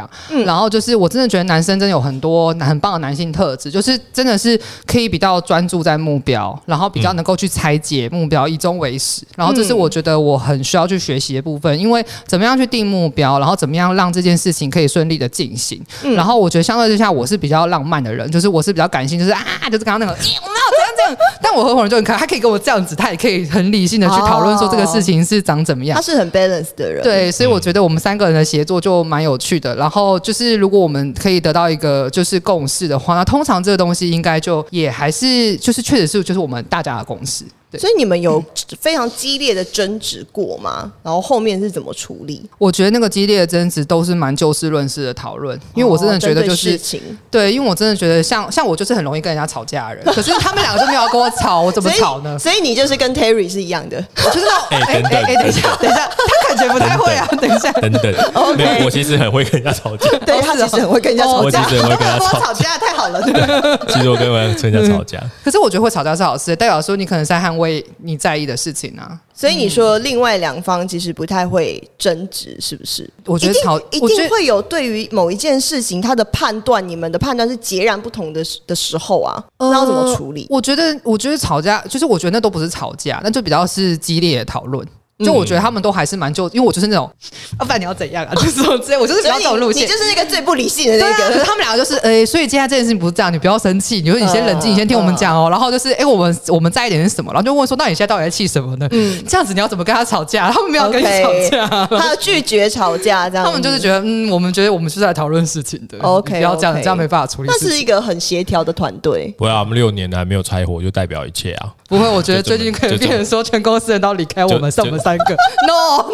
然后就是我真的觉得男生真的有很多很棒的男性特质，就是真的是可以比较专注在目标，然后比较能够去拆解目标，以终为始。然后这是我觉得我很需要去学习的部分，因为怎么样去定目标，然后怎么样让这件事情可以顺利的进行。然后我觉得相对之下，我是比较浪漫的人，就是我是比较感性，就是啊，就是刚刚那个，欸我们要怎样这样。但我合伙人就很可爱，他可以跟我这样子，他也可以很理性的去讨论说这个事情是长怎么样他。是很 balance 的人，，对，所以我觉得我们三个人的协作就蛮有趣的。然后就是，如果我们可以得到一个就是共识的话，那通常这个东西应该就也还是就是确实是就是我们大家的共识。对，所以你们有 非常激烈的争执过吗？然后后面是怎么处理？我觉得那个激烈的争执都是蛮就事论事的讨论，因为我真的觉得就是对，因为我真的觉得像像我就是很容易跟人家吵架的人，可是他们两个就没有要跟我吵，我怎么吵呢？所以你就是跟 Terry 是一样的，我就是 哎等等哎，等一下，等一下，他感觉不太会啊，等一下。等等，没有，我其实很会跟人家吵架，对他其实很会跟人家吵架我其架，实很会跟他跟我吵吵架太好了，对不对？其实我跟人家吵架，可是我觉得会吵架是好事，代表说你可能在捍卫你在意的事情啊。所以你说另外两方其实不太会争执，是不是？我觉得吵，一定会有对于某一件事情他的判断，你们的判断是截然不同的时的时候啊，呃那要怎么处理？我觉得，我觉得吵架就是我觉得那都不是吵架，那就比较是激烈的讨论。就我觉得他们都还是蛮就，因为我就是那种，啊，不然你要怎样啊？就是我直接我就是比较这种路线，你就是那个最不理性的那对啊，可是个。他们两个就是，诶、所以接下来这件事情不是这样，你不要生气，你说你先冷静，你先听我们讲哦。然后就是，诶、我们我们在意点是什么？然后就问说，那你现在到底在气什么呢？这样子你要怎么跟他吵架？他们没有跟你 吵架。他要拒绝吵架，这样他们就是觉得，嗯，我们觉得我们是在讨论事情的 OK，不要这样这样没办法处理那。是一个很协调的团队。不要，我们六年了还没有拆伙，就代表一切啊。不会，我觉得最近可能就变成说，全公司人都离开我们，我们三个。No，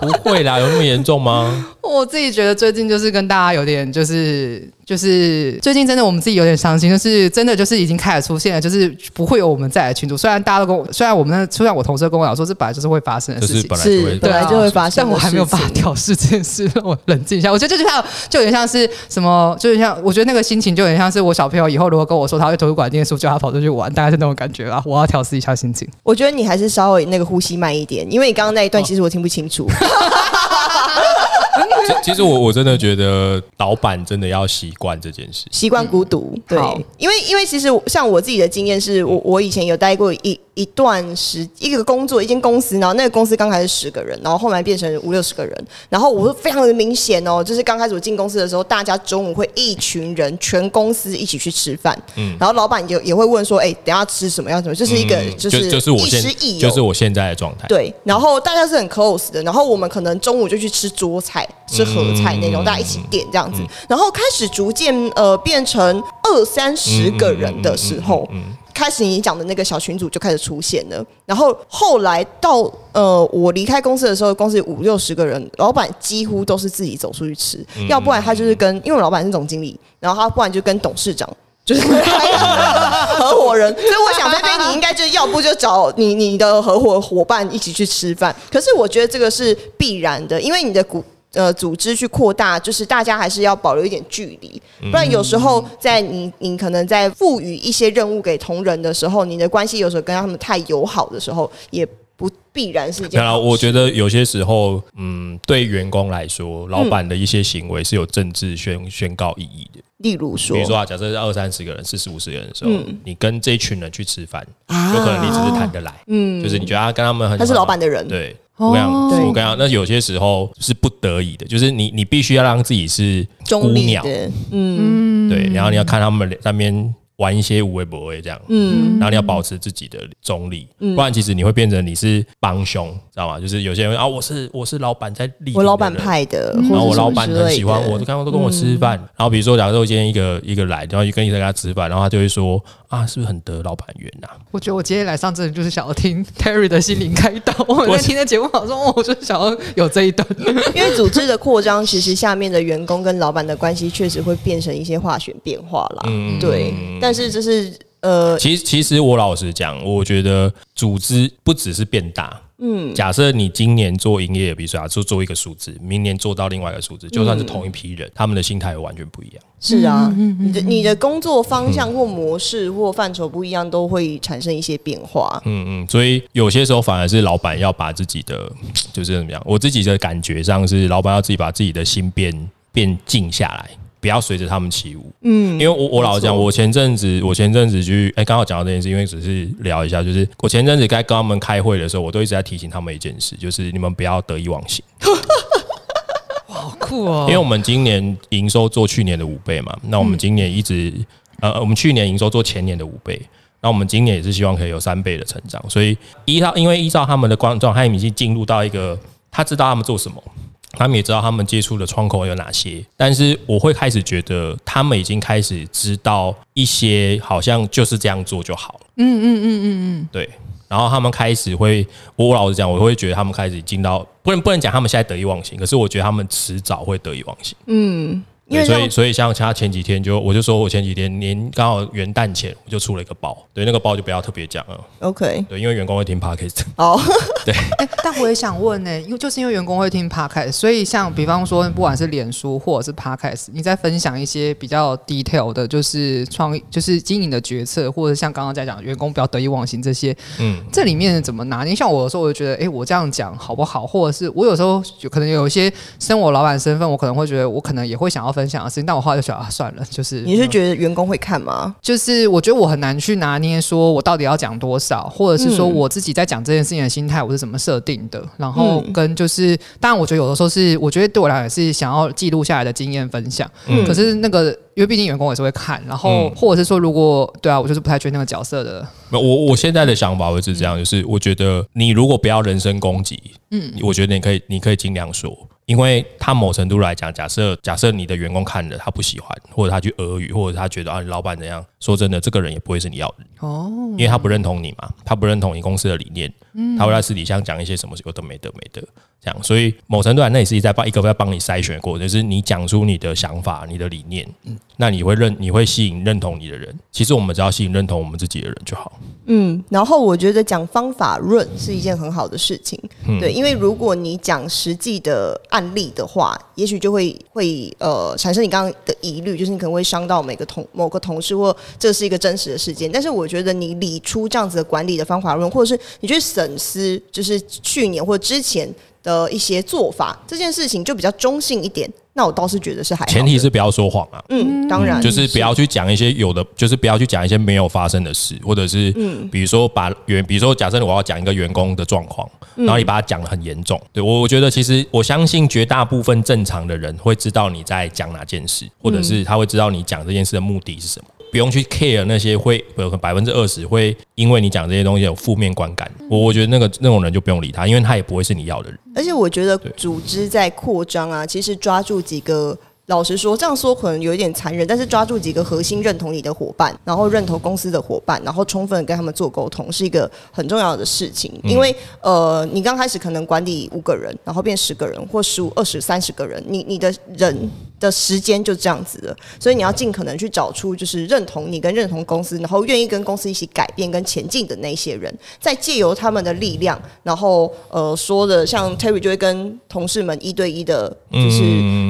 不会啦，有那么严重吗？我自己觉得最近就是跟大家有点就是就是最近真的我们自己有点伤心，就是真的就是已经开始出现了，就是不会有我们在的群组。虽然大家都跟我，虽然我们那虽然我同事跟我讲说这本来就是会发生的事情是本。来就会是本来就会发生但我还没有办法事情调试这件事，让我冷静一下。我觉得这就像，就有点像是什么，就是像，我觉得那个心情就有点像是我小朋友以后如果跟我说他去图书馆念书，叫他跑出去玩，大概是那种感觉吧。我要调试一下心情。我觉得你还是稍微那个呼吸慢一点，因为你刚刚那一段其实我听不清楚。其 其实我我真的觉得老板真的要习惯这件事。习惯孤独，对，因为因为其实像我自己的经验是，我我以前有待过一一段时一个工作一间公司，然后那个公司刚开始十个人，然后后来变成五六十个人，然后我非常的明显哦，就是刚开始我进公司的时候，大家中午会一群人全公司一起去吃饭，嗯，然后老板也也会问说，哎，等下吃什么要什么，就是一个嗯就是就是我亦现就是我现在的状态。对，然后大家是很 close 的，然后我们可能中午就去吃桌菜、吃合菜那种，大家一起点这样子，然后开始逐渐呃变成二三十个人的时候。开始你讲的那个小群组就开始出现了，然后后来到呃我离开公司的时候，公司有五六十个人，老板几乎都是自己走出去吃，要不然他就是跟，因为我老板是总经理，然后他不然就跟董事长。就是合伙人，所以我想，菲菲，你应该就是要不就找你你的合伙伙伴一起去吃饭。可是我觉得这个是必然的，因为你的股呃组织去扩大，就是大家还是要保留一点距离，不然有时候在你你可能在赋予一些任务给同仁的时候，你的关系有时候跟他们太友好的时候，也不必然是一件当然，好事。我觉得有些时候，嗯，对员工来说，老板的一些行为是有政治宣宣告意义的。例如说，比如说啊，假设是二三十个人、四十五十个人的时候，嗯。你跟这一群人去吃饭，啊。有可能你只是谈得来，嗯，就是你觉得他跟他们很，他是老板的人，对。我跟你讲，我跟你讲，那有些时候是不得已的，就是你你必须要让自己是孤中立鸟，的，嗯。对，然后你要看他们在那边玩一些无微不微这样，嗯然后你要保持自己的中立，不然其实你会变成你是帮凶，知道吗？就是有些人啊，我是我是老板在立，我老板，派的，然后我老板很喜欢我，刚刚都跟我吃饭。然后比如说，假如今天一个一个来，然后跟一个跟他吃饭，然后他就会说啊，是不是很得老板缘呐？我觉得我今天来上这里就是想要听 Terry 的心灵开导。我在听的节目，好说哦，我就想要有这一段。因为组织的扩张，其实下面的员工跟老板的关系确实会变成一些化学变化啦。嗯对，但是就是呃，其实其实我老实讲，我觉得组织不只是变大。嗯，假设你今年做营业，比如说啊，就做一个数字，明年做到另外一个数字，就算是同一批人，他们的心态完全不一样。是啊，你的你的工作方向或模式或范畴不一样，都会产生一些变化。嗯嗯，所以有些时候反而是老板要把自己的就是怎么样，我自己的感觉上是老板要自己把自己的心变变静下来。不要随着他们起舞，嗯，因为我我老实讲，我前阵子我前阵子去，哎、刚好讲到这件事，因为只是聊一下，就是我前阵子该跟他们开会的时候，我都一直在提醒他们一件事，就是你们不要得意忘形，好酷哦。因为我们今年营收做去年的五倍嘛，那我们今年一直、呃，我们去年营收做前年的五倍，那我们今年也是希望可以有三倍的成长，所以依照因为依照他们的观众，他们已经进入到一个他知道他们做什么。他们也知道他们接触的窗口有哪些，但是我会开始觉得他们已经开始知道一些，好像就是这样做就好了。嗯嗯嗯嗯嗯，对。然后他们开始会，我老实讲，我会觉得他们开始进到不能不能讲他们现在得意忘形，可是我觉得他们迟早会得意忘形。对，所以因为所以所以像他前几天就我就说我前几天年刚好元旦前我就出了一个包，对那个包就不要特别讲了，OK，对，因为员工会听 podcast，好，哎，但我也想问呢、因为就是因为员工会听 podcast，所以像比方说，不管是脸书或者是 podcast，你在分享一些比较 detail 的，就是创意，就是经营的决策，或者像刚刚在讲员工不要得意忘形这些，嗯，这里面怎么拿捏？像我有时候我就觉得，哎、我这样讲好不好？或者是我有时候就可能有一些身我老板身份，我可能会觉得我可能也会想要要分享的事情，但我后来就想啊，算了，就是你是觉得员工会看吗？就是我觉得我很难去拿捏，说我到底要讲多少，或者是说我自己在讲这件事情的心态我是怎么设定的，然后跟就是，当然我觉得有的时候是，我觉得对我来讲是想要记录下来的经验分享，可是那个。因为毕竟员工也是会看，然后或者是说，如果对啊，我就是不太确定那个角色的。我我现在的想法会是这样，就是我觉得你如果不要人身攻击，嗯，我觉得你可以，你可以尽量说。因为他某程度来讲，假设假设你的员工看了他不喜欢，或者他去俄语，或者他觉得啊，老板怎样？说真的，这个人也不会是你要的哦，因为他不认同你嘛，他不认同你公司的理念，嗯，他会在私底下讲一些什么有的没的没的这样，所以某程度上那也是在帮一个在帮你筛选过，就是你讲出你的想法、你的理念，嗯，那你会认你会吸引认同你的人。其实我们只要吸引认同我们自己的人就好。嗯，然后我觉得讲方法论是一件很好的事情，对，因为如果你讲实际的案例的话，也许就会会呃产生你刚刚的疑虑，就是你可能会伤到每个同某个同事，或这是一个真实的事件。但是我觉得你理出这样子的管理的方法论，或者是你去审思，就是去年或者之前的一些做法，这件事情就比较中性一点。那我倒是觉得是还前提是不要说谎啊，嗯，当然。就是不要去讲一些有的，就是不要去讲一些没有发生的事，或者是嗯，比如说把员，比如说假设我要讲一个员工的状况，然后你把它讲的很严重，对我我觉得其实我相信绝大部分正常的人会知道你在讲哪件事，或者是他会知道你讲这件事的目的是什么。不用去 care 那些会有百分之二十会因为你讲这些东西有负面观感，我我觉得那个那种人就不用理他，因为他也不会是你要的人。而且我觉得组织在扩张啊，其实抓住几个。老实说，这样说可能有一点残忍，但是抓住几个核心认同你的伙伴，然后认同公司的伙伴，然后充分跟他们做沟通，是一个很重要的事情。因为呃，你刚开始可能管理五个人，然后变十个人，或十五、二十、三十个人，你你的人的时间就这样子了。所以你要尽可能去找出就是认同你跟认同公司，然后愿意跟公司一起改变跟前进的那些人，再借由他们的力量，然后呃说的像 Terry 就会跟同事们一对一的，就是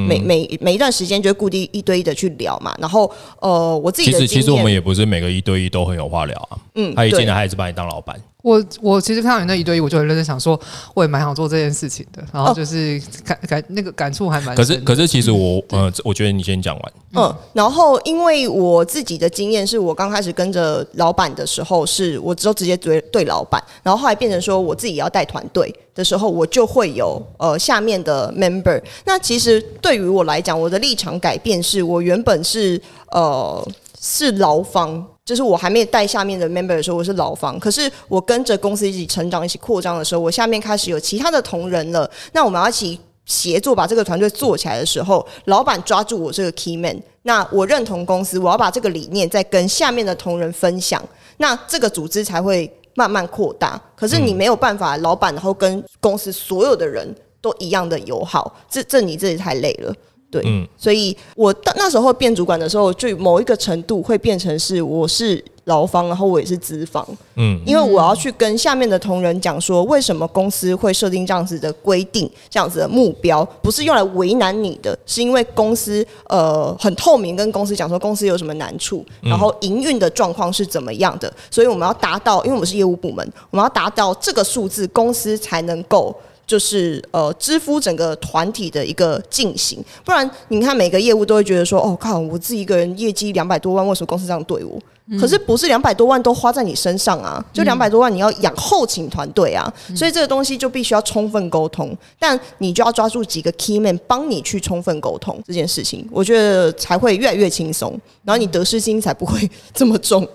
每每每一。段时间就会固定一对一的去聊嘛，然后呃，我自己其实其实我们也不是每个一对一都很有话聊啊，嗯，他一进来他也是把你当老板。我我其实看到你那一堆，我就很认真想说，我也蛮想做这件事情的。然后就是感感那个感触还蛮。可是可是，其实我呃，我觉得你先讲完。嗯，然后因为我自己的经验是，我刚开始跟着老板的时候，是我只有直接对对老板，然后后来变成说我自己要带团队的时候，我就会有呃下面的 member。那其实对于我来讲，我的立场改变是我原本是呃是劳方。就是我还没带下面的 member 的时候，我是老方。可是我跟着公司一起成长、一起扩张的时候，我下面开始有其他的同仁了。那我们要一起协作把这个团队做起来的时候，老板抓住我这个 key man。那我认同公司，我要把这个理念再跟下面的同仁分享，那这个组织才会慢慢扩大。可是你没有办法，老板然后跟公司所有的人都一样的友好，这这你自己太累了。对，所以我到那时候变主管的时候，就某一个程度会变成是我是劳方，然后我也是资方。嗯，因为我要去跟下面的同仁讲说，为什么公司会设定这样子的规定，这样子的目标，不是用来为难你的，是因为公司呃很透明，跟公司讲说公司有什么难处，然后营运的状况是怎么样的，所以我们要达到，因为我们是业务部门，我们要达到这个数字，公司才能够。就是呃，支付整个团体的一个进行，不然你看每个业务都会觉得说，哦靠，我自己一个人业绩两百多万，为什么公司这样对我？可是不是两百多万都花在你身上啊？就两百多万你要养后勤团队啊，所以这个东西就必须要充分沟通，但你就要抓住几个 key man 帮你去充分沟通这件事情，我觉得才会越来越轻松，然后你得失心才不会 这么重。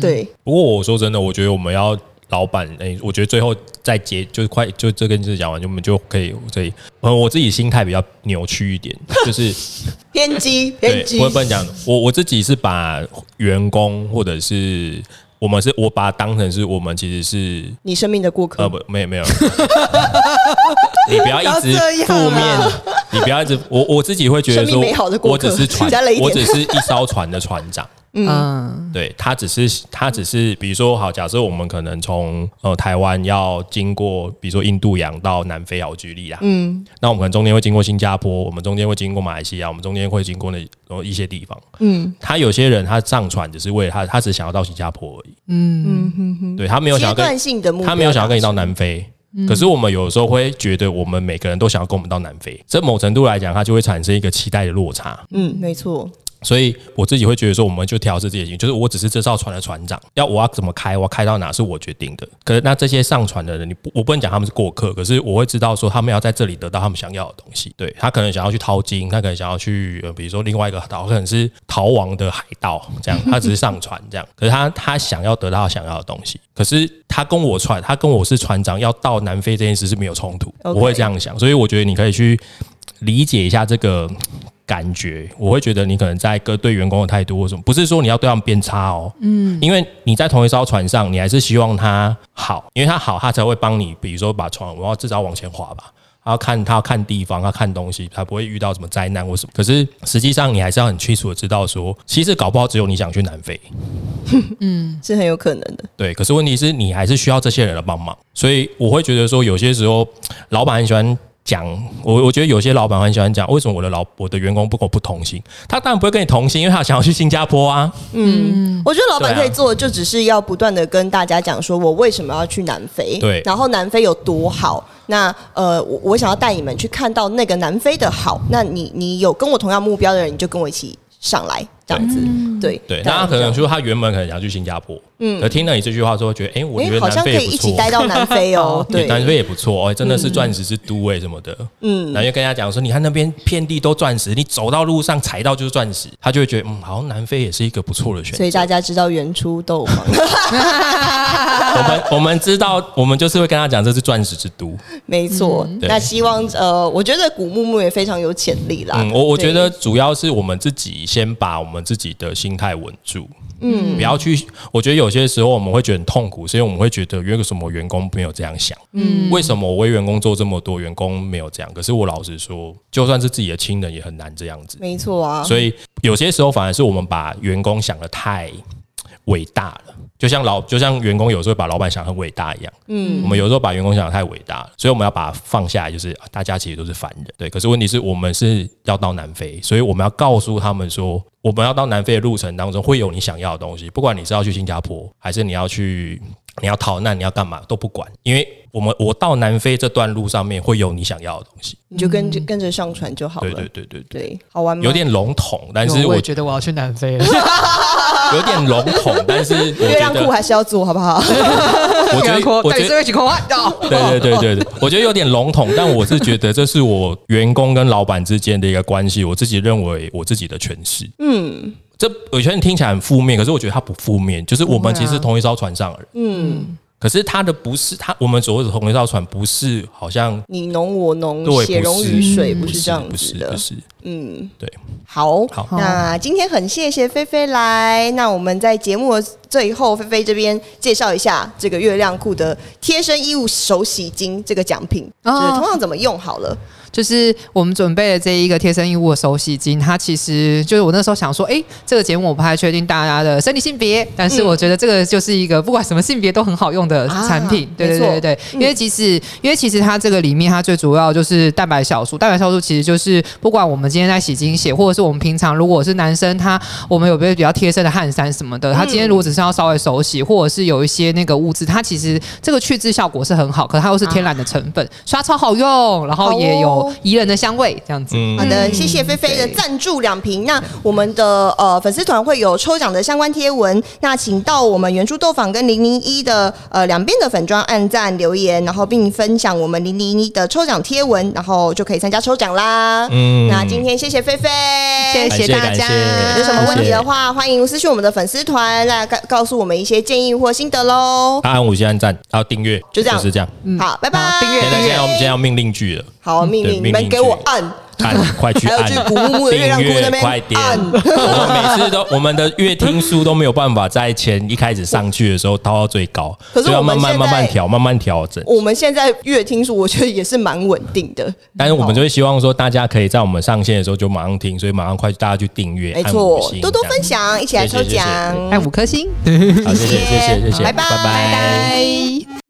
对。不过我说真的，我觉得我们要。老板，哎，我觉得最后再结就是快，就这件事讲完，就我们就可以。这里，呃，我自己心态比较扭曲一点，就是偏激，偏激。我不能讲，我我自己是把员工或者是我们是我把它当成是我们其实是你生命的过客。呃，不，没有没有。你不要一直负面，你不要一直我我自己会觉得说，我只是船，我只是一艘船的船长。嗯，对他只是他只是，比如说好，假设我们可能从呃台湾要经过，比如说印度洋到南非，好举例啦。嗯，那我们可能中间会经过新加坡，我们中间会经过马来西亚，我们中间会经过那一些地方。嗯，他有些人他上船只是为了他，他只想要到新加坡而已。嗯嗯对他没有想要跟他没有想要跟你到南非。可是我们有时候会觉得，我们每个人都想要跟我们到南非，这某程度来讲，它就会产生一个期待的落差。嗯，没错。所以我自己会觉得说，我们就调试自己的心，就是我只是这艘船的船长，要我要怎么开，我要开到哪是我决定的。可是那这些上船的人，你不我不能讲他们是过客，可是我会知道说，他们要在这里得到他们想要的东西。对他可能想要去淘金，他可能想要去，呃，比如说另外一个岛，可能是逃亡的海盗这样，他只是上船这样。可是他他想要得到想要的东西，可是他跟我船，他跟我是船长，要到南非这件事是没有冲突，我会这样想。所以我觉得你可以去理解一下这个。感觉我会觉得你可能在跟对员工的态度或什么，不是说你要对他们变差哦，嗯，因为你在同一艘船上，你还是希望他好，因为他好，他才会帮你，比如说把船，我要至少往前滑吧，他要看他要看地方，他看东西，他不会遇到什么灾难或什么。可是实际上你还是要很清楚的知道说，其实搞不好只有你想去南非，嗯，是很有可能的。对，可是问题是你还是需要这些人的帮忙，所以我会觉得说，有些时候老板很喜欢。讲我，我觉得有些老板很喜欢讲，为什么我的老我的员工不跟我不同心？他当然不会跟你同心，因为他想要去新加坡啊。嗯，我觉得老板可以做，就只是要不断的跟大家讲，说我为什么要去南非？对，然后南非有多好？那呃，我我想要带你们去看到那个南非的好。那你你有跟我同样目标的人，你就跟我一起上来。这样子，对对，那他可能说他原本可能想去新加坡，嗯，可听到你这句话之后，觉得哎，我觉得好像可以一起待到南非哦，对，南非也不错哦，真的是钻石之都哎什么的，嗯，然后就跟他讲说，你看那边遍地都钻石，你走到路上踩到就是钻石，他就会觉得嗯，好像南非也是一个不错的选择。所以大家知道原初豆吗，我们我们知道，我们就是会跟他讲这是钻石之都，没错。那希望呃，我觉得古木木也非常有潜力啦。嗯，我我觉得主要是我们自己先把我们自己的心态稳住，嗯，不要去。我觉得有些时候我们会觉得很痛苦，所以我们会觉得约个什么员工没有这样想，嗯，为什么我为员工做这么多，员工没有这样？可是我老实说，就算是自己的亲人，也很难这样子。没错啊，所以有些时候反而是我们把员工想的太伟大了。就像老，就像员工有时候把老板想很伟大一样，嗯，我们有时候把员工想的太伟大了，所以我们要把它放下来，就是大家其实都是凡人，对。可是问题是我们是要到南非，所以我们要告诉他们说，我们要到南非的路程当中会有你想要的东西，不管你是要去新加坡，还是你要去。你要逃难，你要干嘛都不管，因为我们我到南非这段路上面会有你想要的东西，你就跟着跟着上船就好了。对对对对对，好玩吗？有点笼统，但是我觉得我要去南非了。有点笼统，但是月亮裤还是要做好不好？我觉得我觉得一起空对对对对对，我觉得有点笼统，但我是觉得这是我员工跟老板之间的一个关系，我自己认为我自己的诠释。嗯。这有些人听起来很负面，可是我觉得它不负面，就是我们其实同一艘船上而已。嗯，可是他的不是他，我们所谓的同一艘船不是好像你侬我侬，血溶于水，不是这样子的。不是，嗯，对。好，那今天很谢谢菲菲来，那我们在节目的最后，菲菲这边介绍一下这个月亮裤的贴身衣物手洗巾这个奖品，就是通常怎么用好了。就是我们准备的这一个贴身衣物的手洗巾，它其实就是我那时候想说，哎，这个节目我不太确定大家的生理性别，但是我觉得这个就是一个不管什么性别都很好用的产品，对对对对因为其实因为其实它这个里面它最主要就是蛋白酵素，蛋白酵素其实就是不管我们今天在洗精血，或者是我们平常如果是男生，他我们有没有比较贴身的汗衫什么的，他今天如果只是要稍微手洗，或者是有一些那个物质，它其实这个去渍效果是很好，可它又是天然的成分，刷超好用，然后也有。宜人的香味，这样子。好的，谢谢菲菲的赞助两瓶。那我们的呃粉丝团会有抽奖的相关贴文，那请到我们原著豆坊跟零零一的呃两边的粉砖按赞留言，然后并分享我们零零一的抽奖贴文，然后就可以参加抽奖啦。嗯，那今天谢谢菲菲，谢谢大家。有什么问题的话，欢迎私信我们的粉丝团来告告诉我们一些建议或心得喽。按五星按赞，然后订阅，就这样，是这样。好，拜拜。订阅，现在现在我们现在要命令句了。好，命令你们给我按。按，快去按！订阅，快点！我们每次都，我们的乐听书都没有办法在前一开始上去的时候掏到最高，可是要慢慢慢慢调，慢慢调整。我们现在乐听书，我觉得也是蛮稳定的。但是我们就会希望说，大家可以在我们上线的时候就马上听，所以马上快大家去订阅，没错，多多分享，一起来抽奖，按五颗星。好，谢谢，谢谢，谢谢，拜拜，拜拜。